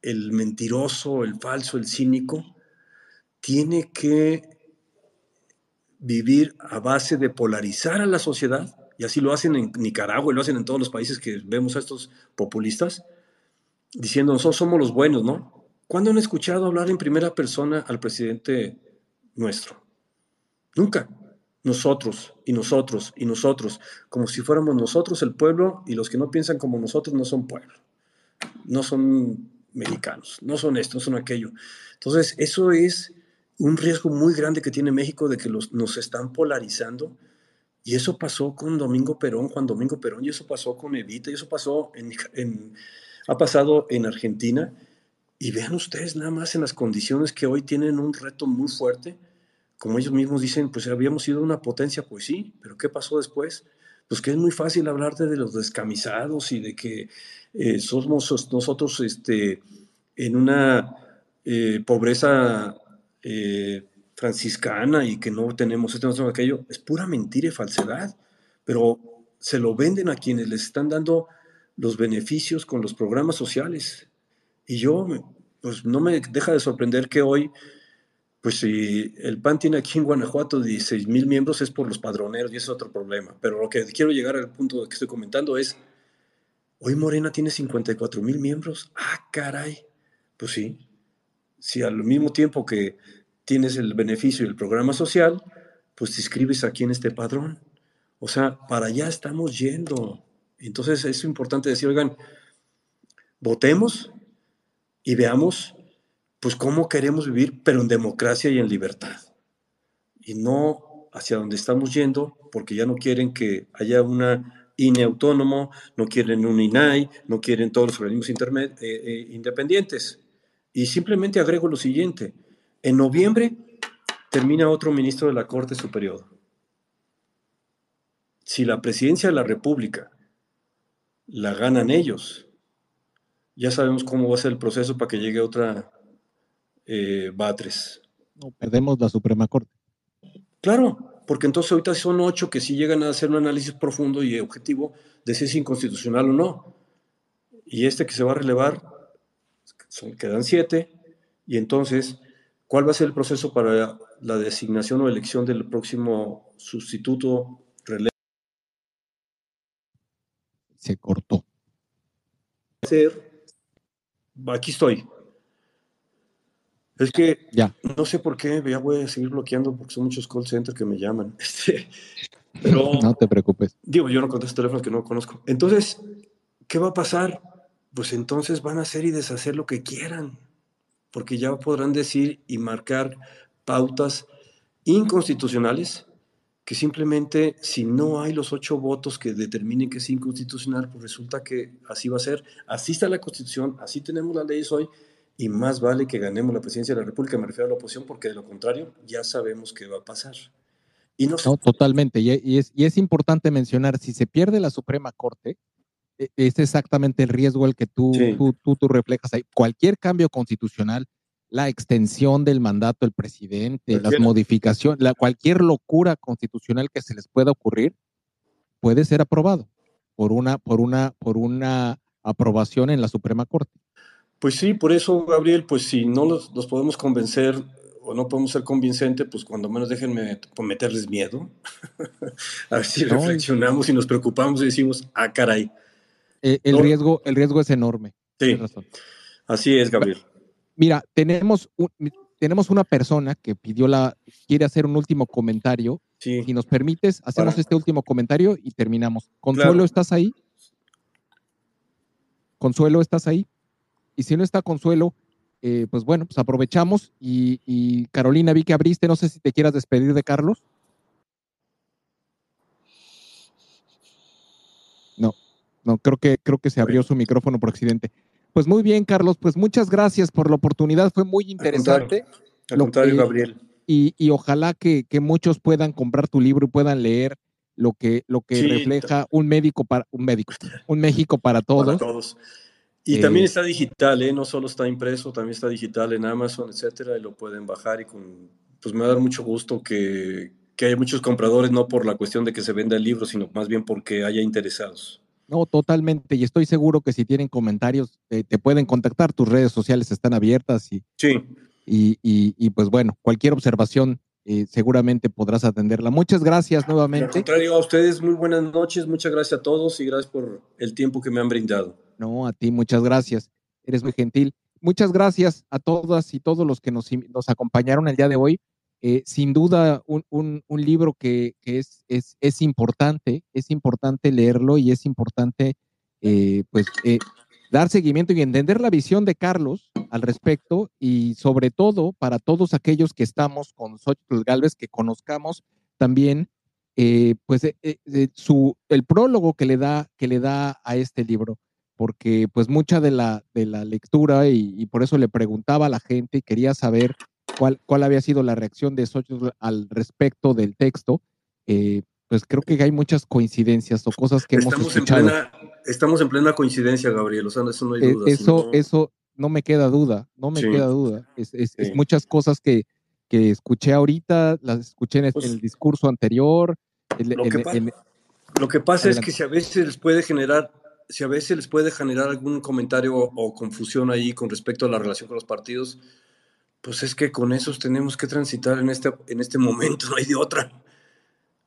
el mentiroso, el falso, el cínico, tiene que vivir a base de polarizar a la sociedad y así lo hacen en Nicaragua y lo hacen en todos los países que vemos a estos populistas, diciendo, nosotros somos los buenos, ¿no? ¿Cuándo han escuchado hablar en primera persona al presidente nuestro? Nunca. Nosotros y nosotros y nosotros, como si fuéramos nosotros el pueblo y los que no piensan como nosotros no son pueblo, no son mexicanos, no son esto, no son aquello. Entonces, eso es un riesgo muy grande que tiene México de que los, nos están polarizando. Y eso pasó con Domingo Perón, Juan Domingo Perón, y eso pasó con Evita, y eso pasó ha pasado en Argentina. Y vean ustedes nada más en las condiciones que hoy tienen un reto muy fuerte como ellos mismos dicen, pues habíamos sido una potencia, pues sí, pero ¿qué pasó después? Pues que es muy fácil hablarte de los descamisados y de que eh, somos nosotros este, en una eh, pobreza eh, franciscana y que no tenemos esto, no aquello. Es pura mentira y falsedad, pero se lo venden a quienes les están dando los beneficios con los programas sociales. Y yo, pues no me deja de sorprender que hoy pues si el PAN tiene aquí en Guanajuato 16 mil miembros es por los padroneros y es otro problema. Pero lo que quiero llegar al punto que estoy comentando es, hoy Morena tiene 54 mil miembros. Ah, caray. Pues sí. Si al mismo tiempo que tienes el beneficio del programa social, pues te inscribes aquí en este padrón. O sea, para allá estamos yendo. Entonces es importante decir, oigan, votemos y veamos pues cómo queremos vivir, pero en democracia y en libertad. Y no hacia donde estamos yendo, porque ya no quieren que haya una INE autónomo, no quieren un INAI, no quieren todos los organismos eh, eh, independientes. Y simplemente agrego lo siguiente, en noviembre termina otro ministro de la Corte Superior. Si la presidencia de la República la ganan ellos, ya sabemos cómo va a ser el proceso para que llegue otra eh, Batres. No, perdemos la Suprema Corte. Claro, porque entonces ahorita son ocho que sí llegan a hacer un análisis profundo y objetivo de si es inconstitucional o no. Y este que se va a relevar, son, quedan siete, y entonces, ¿cuál va a ser el proceso para la designación o elección del próximo sustituto relevo? Se cortó. Aquí estoy. Es que ya. no sé por qué, ya voy a seguir bloqueando porque son muchos call centers que me llaman. Este, pero, no te preocupes. Digo, yo no contesto teléfonos que no conozco. Entonces, ¿qué va a pasar? Pues entonces van a hacer y deshacer lo que quieran, porque ya podrán decir y marcar pautas inconstitucionales que simplemente si no hay los ocho votos que determinen que es inconstitucional, pues resulta que así va a ser. Así está la Constitución, así tenemos las leyes hoy y más vale que ganemos la presidencia de la República, me refiero a la oposición, porque de lo contrario ya sabemos qué va a pasar. Y no, totalmente, y es, y es importante mencionar, si se pierde la Suprema Corte, e, es exactamente el riesgo al que tú, tú, tú, reflejas ahí. Cualquier cambio constitucional, la extensión del mandato del presidente, las modificaciones, la, cualquier locura constitucional que se les pueda ocurrir, puede ser aprobado por una, por una, por una aprobación en la Suprema Corte. Pues sí, por eso, Gabriel, pues si no los, podemos convencer o no podemos ser convincentes, pues cuando menos déjenme meterles miedo. a ver si reflexionamos y nos preocupamos y decimos, ah, caray. Eh, el, riesgo, el riesgo es enorme. Sí, así es, Gabriel. Mira, tenemos, tenemos una persona que pidió la, quiere hacer un último comentario. Sí. Si nos permites, hacemos este último comentario y terminamos. Consuelo, ¿estás ahí? Consuelo, ¿estás ahí? Y si no está Consuelo, eh, pues bueno, pues aprovechamos. Y, Carolina, vi que abriste, no sé si te quieras despedir de Carlos. No, no, creo que, creo que se abrió su micrófono por accidente. Pues muy bien, Carlos, pues muchas gracias por la oportunidad, fue muy interesante. Al contrario, Gabriel. Y, ojalá que, muchos puedan comprar tu libro y puedan leer lo que, lo que refleja un médico para un médico, un México para todos. Para todos. Y también está digital, ¿eh? no solo está impreso, también está digital en Amazon, etcétera, y lo pueden bajar y con, pues me va a dar mucho gusto que, que haya muchos compradores, no por la cuestión de que se venda el libro, sino más bien porque haya interesados. No, totalmente, y estoy seguro que si tienen comentarios, te pueden contactar, tus redes sociales están abiertas y, sí. y, y, y, pues bueno, cualquier observación eh, seguramente podrás atenderla. Muchas gracias nuevamente. Al contrario, a ustedes muy buenas noches, muchas gracias a todos y gracias por el tiempo que me han brindado. No, a ti muchas gracias, eres muy gentil. Muchas gracias a todas y todos los que nos, nos acompañaron el día de hoy. Eh, sin duda, un, un, libro que, es, es, es, importante, es importante leerlo y es importante, eh, pues, eh, dar seguimiento y entender la visión de Carlos al respecto y sobre todo para todos aquellos que estamos con Xochitl Galvez, que conozcamos también pues su, el prólogo que le da que le da a este libro. Porque pues mucha de la de la lectura y, por eso le preguntaba a la gente y quería saber cuál cuál había sido la reacción de Xochitl al respecto del texto pues creo que hay muchas coincidencias o cosas que estamos hemos escuchado. En plena, estamos en plena coincidencia, Gabriel, o sea, eso no hay duda. Eso, eso no me queda duda, no me queda duda. Es, es, es, muchas cosas que, que escuché ahorita, las escuché en, pues, el discurso anterior. El, lo, que el, lo, que pasa es que si a veces les puede generar, si a veces les puede generar algún comentario o, o confusión ahí con respecto a la relación con los partidos, pues es que con esos tenemos que transitar en este, en este momento, no hay de otra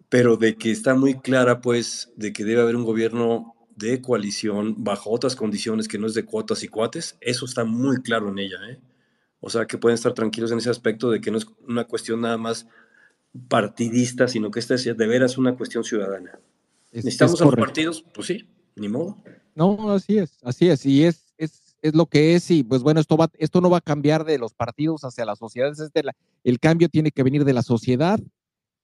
pero de que está muy clara, pues, de que debe haber un gobierno de coalición bajo otras condiciones que no es de cuotas y cuates, eso está muy claro en ella, ¿eh? O sea, que pueden estar tranquilos en ese aspecto de que no es una cuestión nada más partidista, sino que esta es de veras una cuestión ciudadana. Es, ¿Necesitamos a los partidos? Pues sí, ni modo. No, así es, así es, y es, es, lo que es, y pues bueno, esto, va, esto no va a cambiar de los partidos hacia la sociedad, es de la, el cambio tiene que venir de la sociedad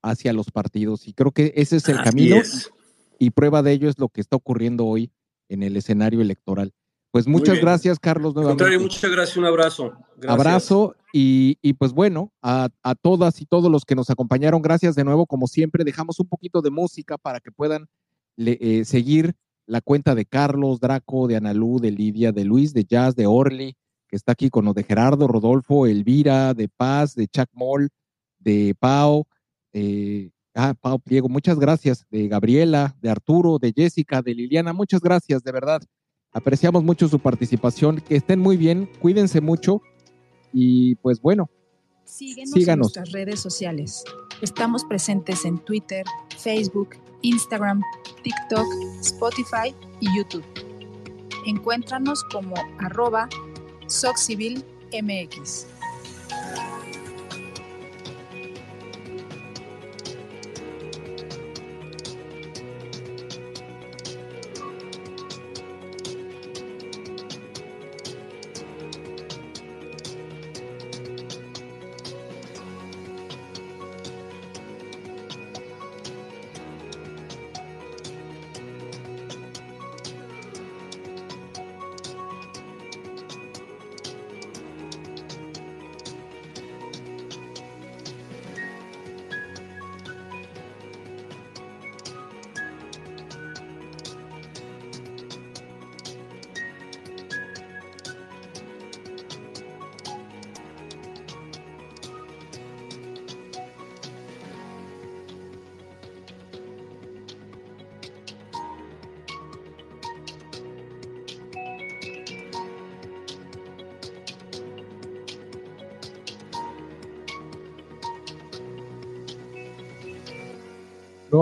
hacia los partidos. Y creo que ese es el Así camino es. y prueba de ello es lo que está ocurriendo hoy en el escenario electoral. Pues muchas gracias, Carlos, nuevamente. contrario, muchas gracias, un abrazo. Gracias. Abrazo y, y, pues bueno, a, a, todas y todos los que nos acompañaron, gracias de nuevo, como siempre, dejamos un poquito de música para que puedan le, eh, seguir la cuenta de Carlos, Draco, de Analú, de Lidia, de Luis, de Jazz, de Orly, que está aquí con los de Gerardo, Rodolfo, Elvira, de Paz, de Chuck Moll, de Pau, eh, ah, Pau Pliego, muchas gracias, de Gabriela, de Arturo, de Jessica, de Liliana, muchas gracias, de verdad. Apreciamos mucho su participación, que estén muy bien, cuídense mucho y pues bueno, Síguenos, síganos. en nuestras redes sociales. Estamos presentes en Twitter, Facebook, Instagram, TikTok, Spotify y YouTube. Encuéntranos como arroba SocCivilMX.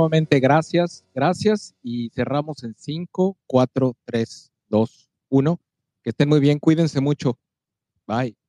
Nuevamente, gracias, gracias y cerramos en 5, 4, 3, 2, 1. Que estén muy bien, cuídense mucho. Bye.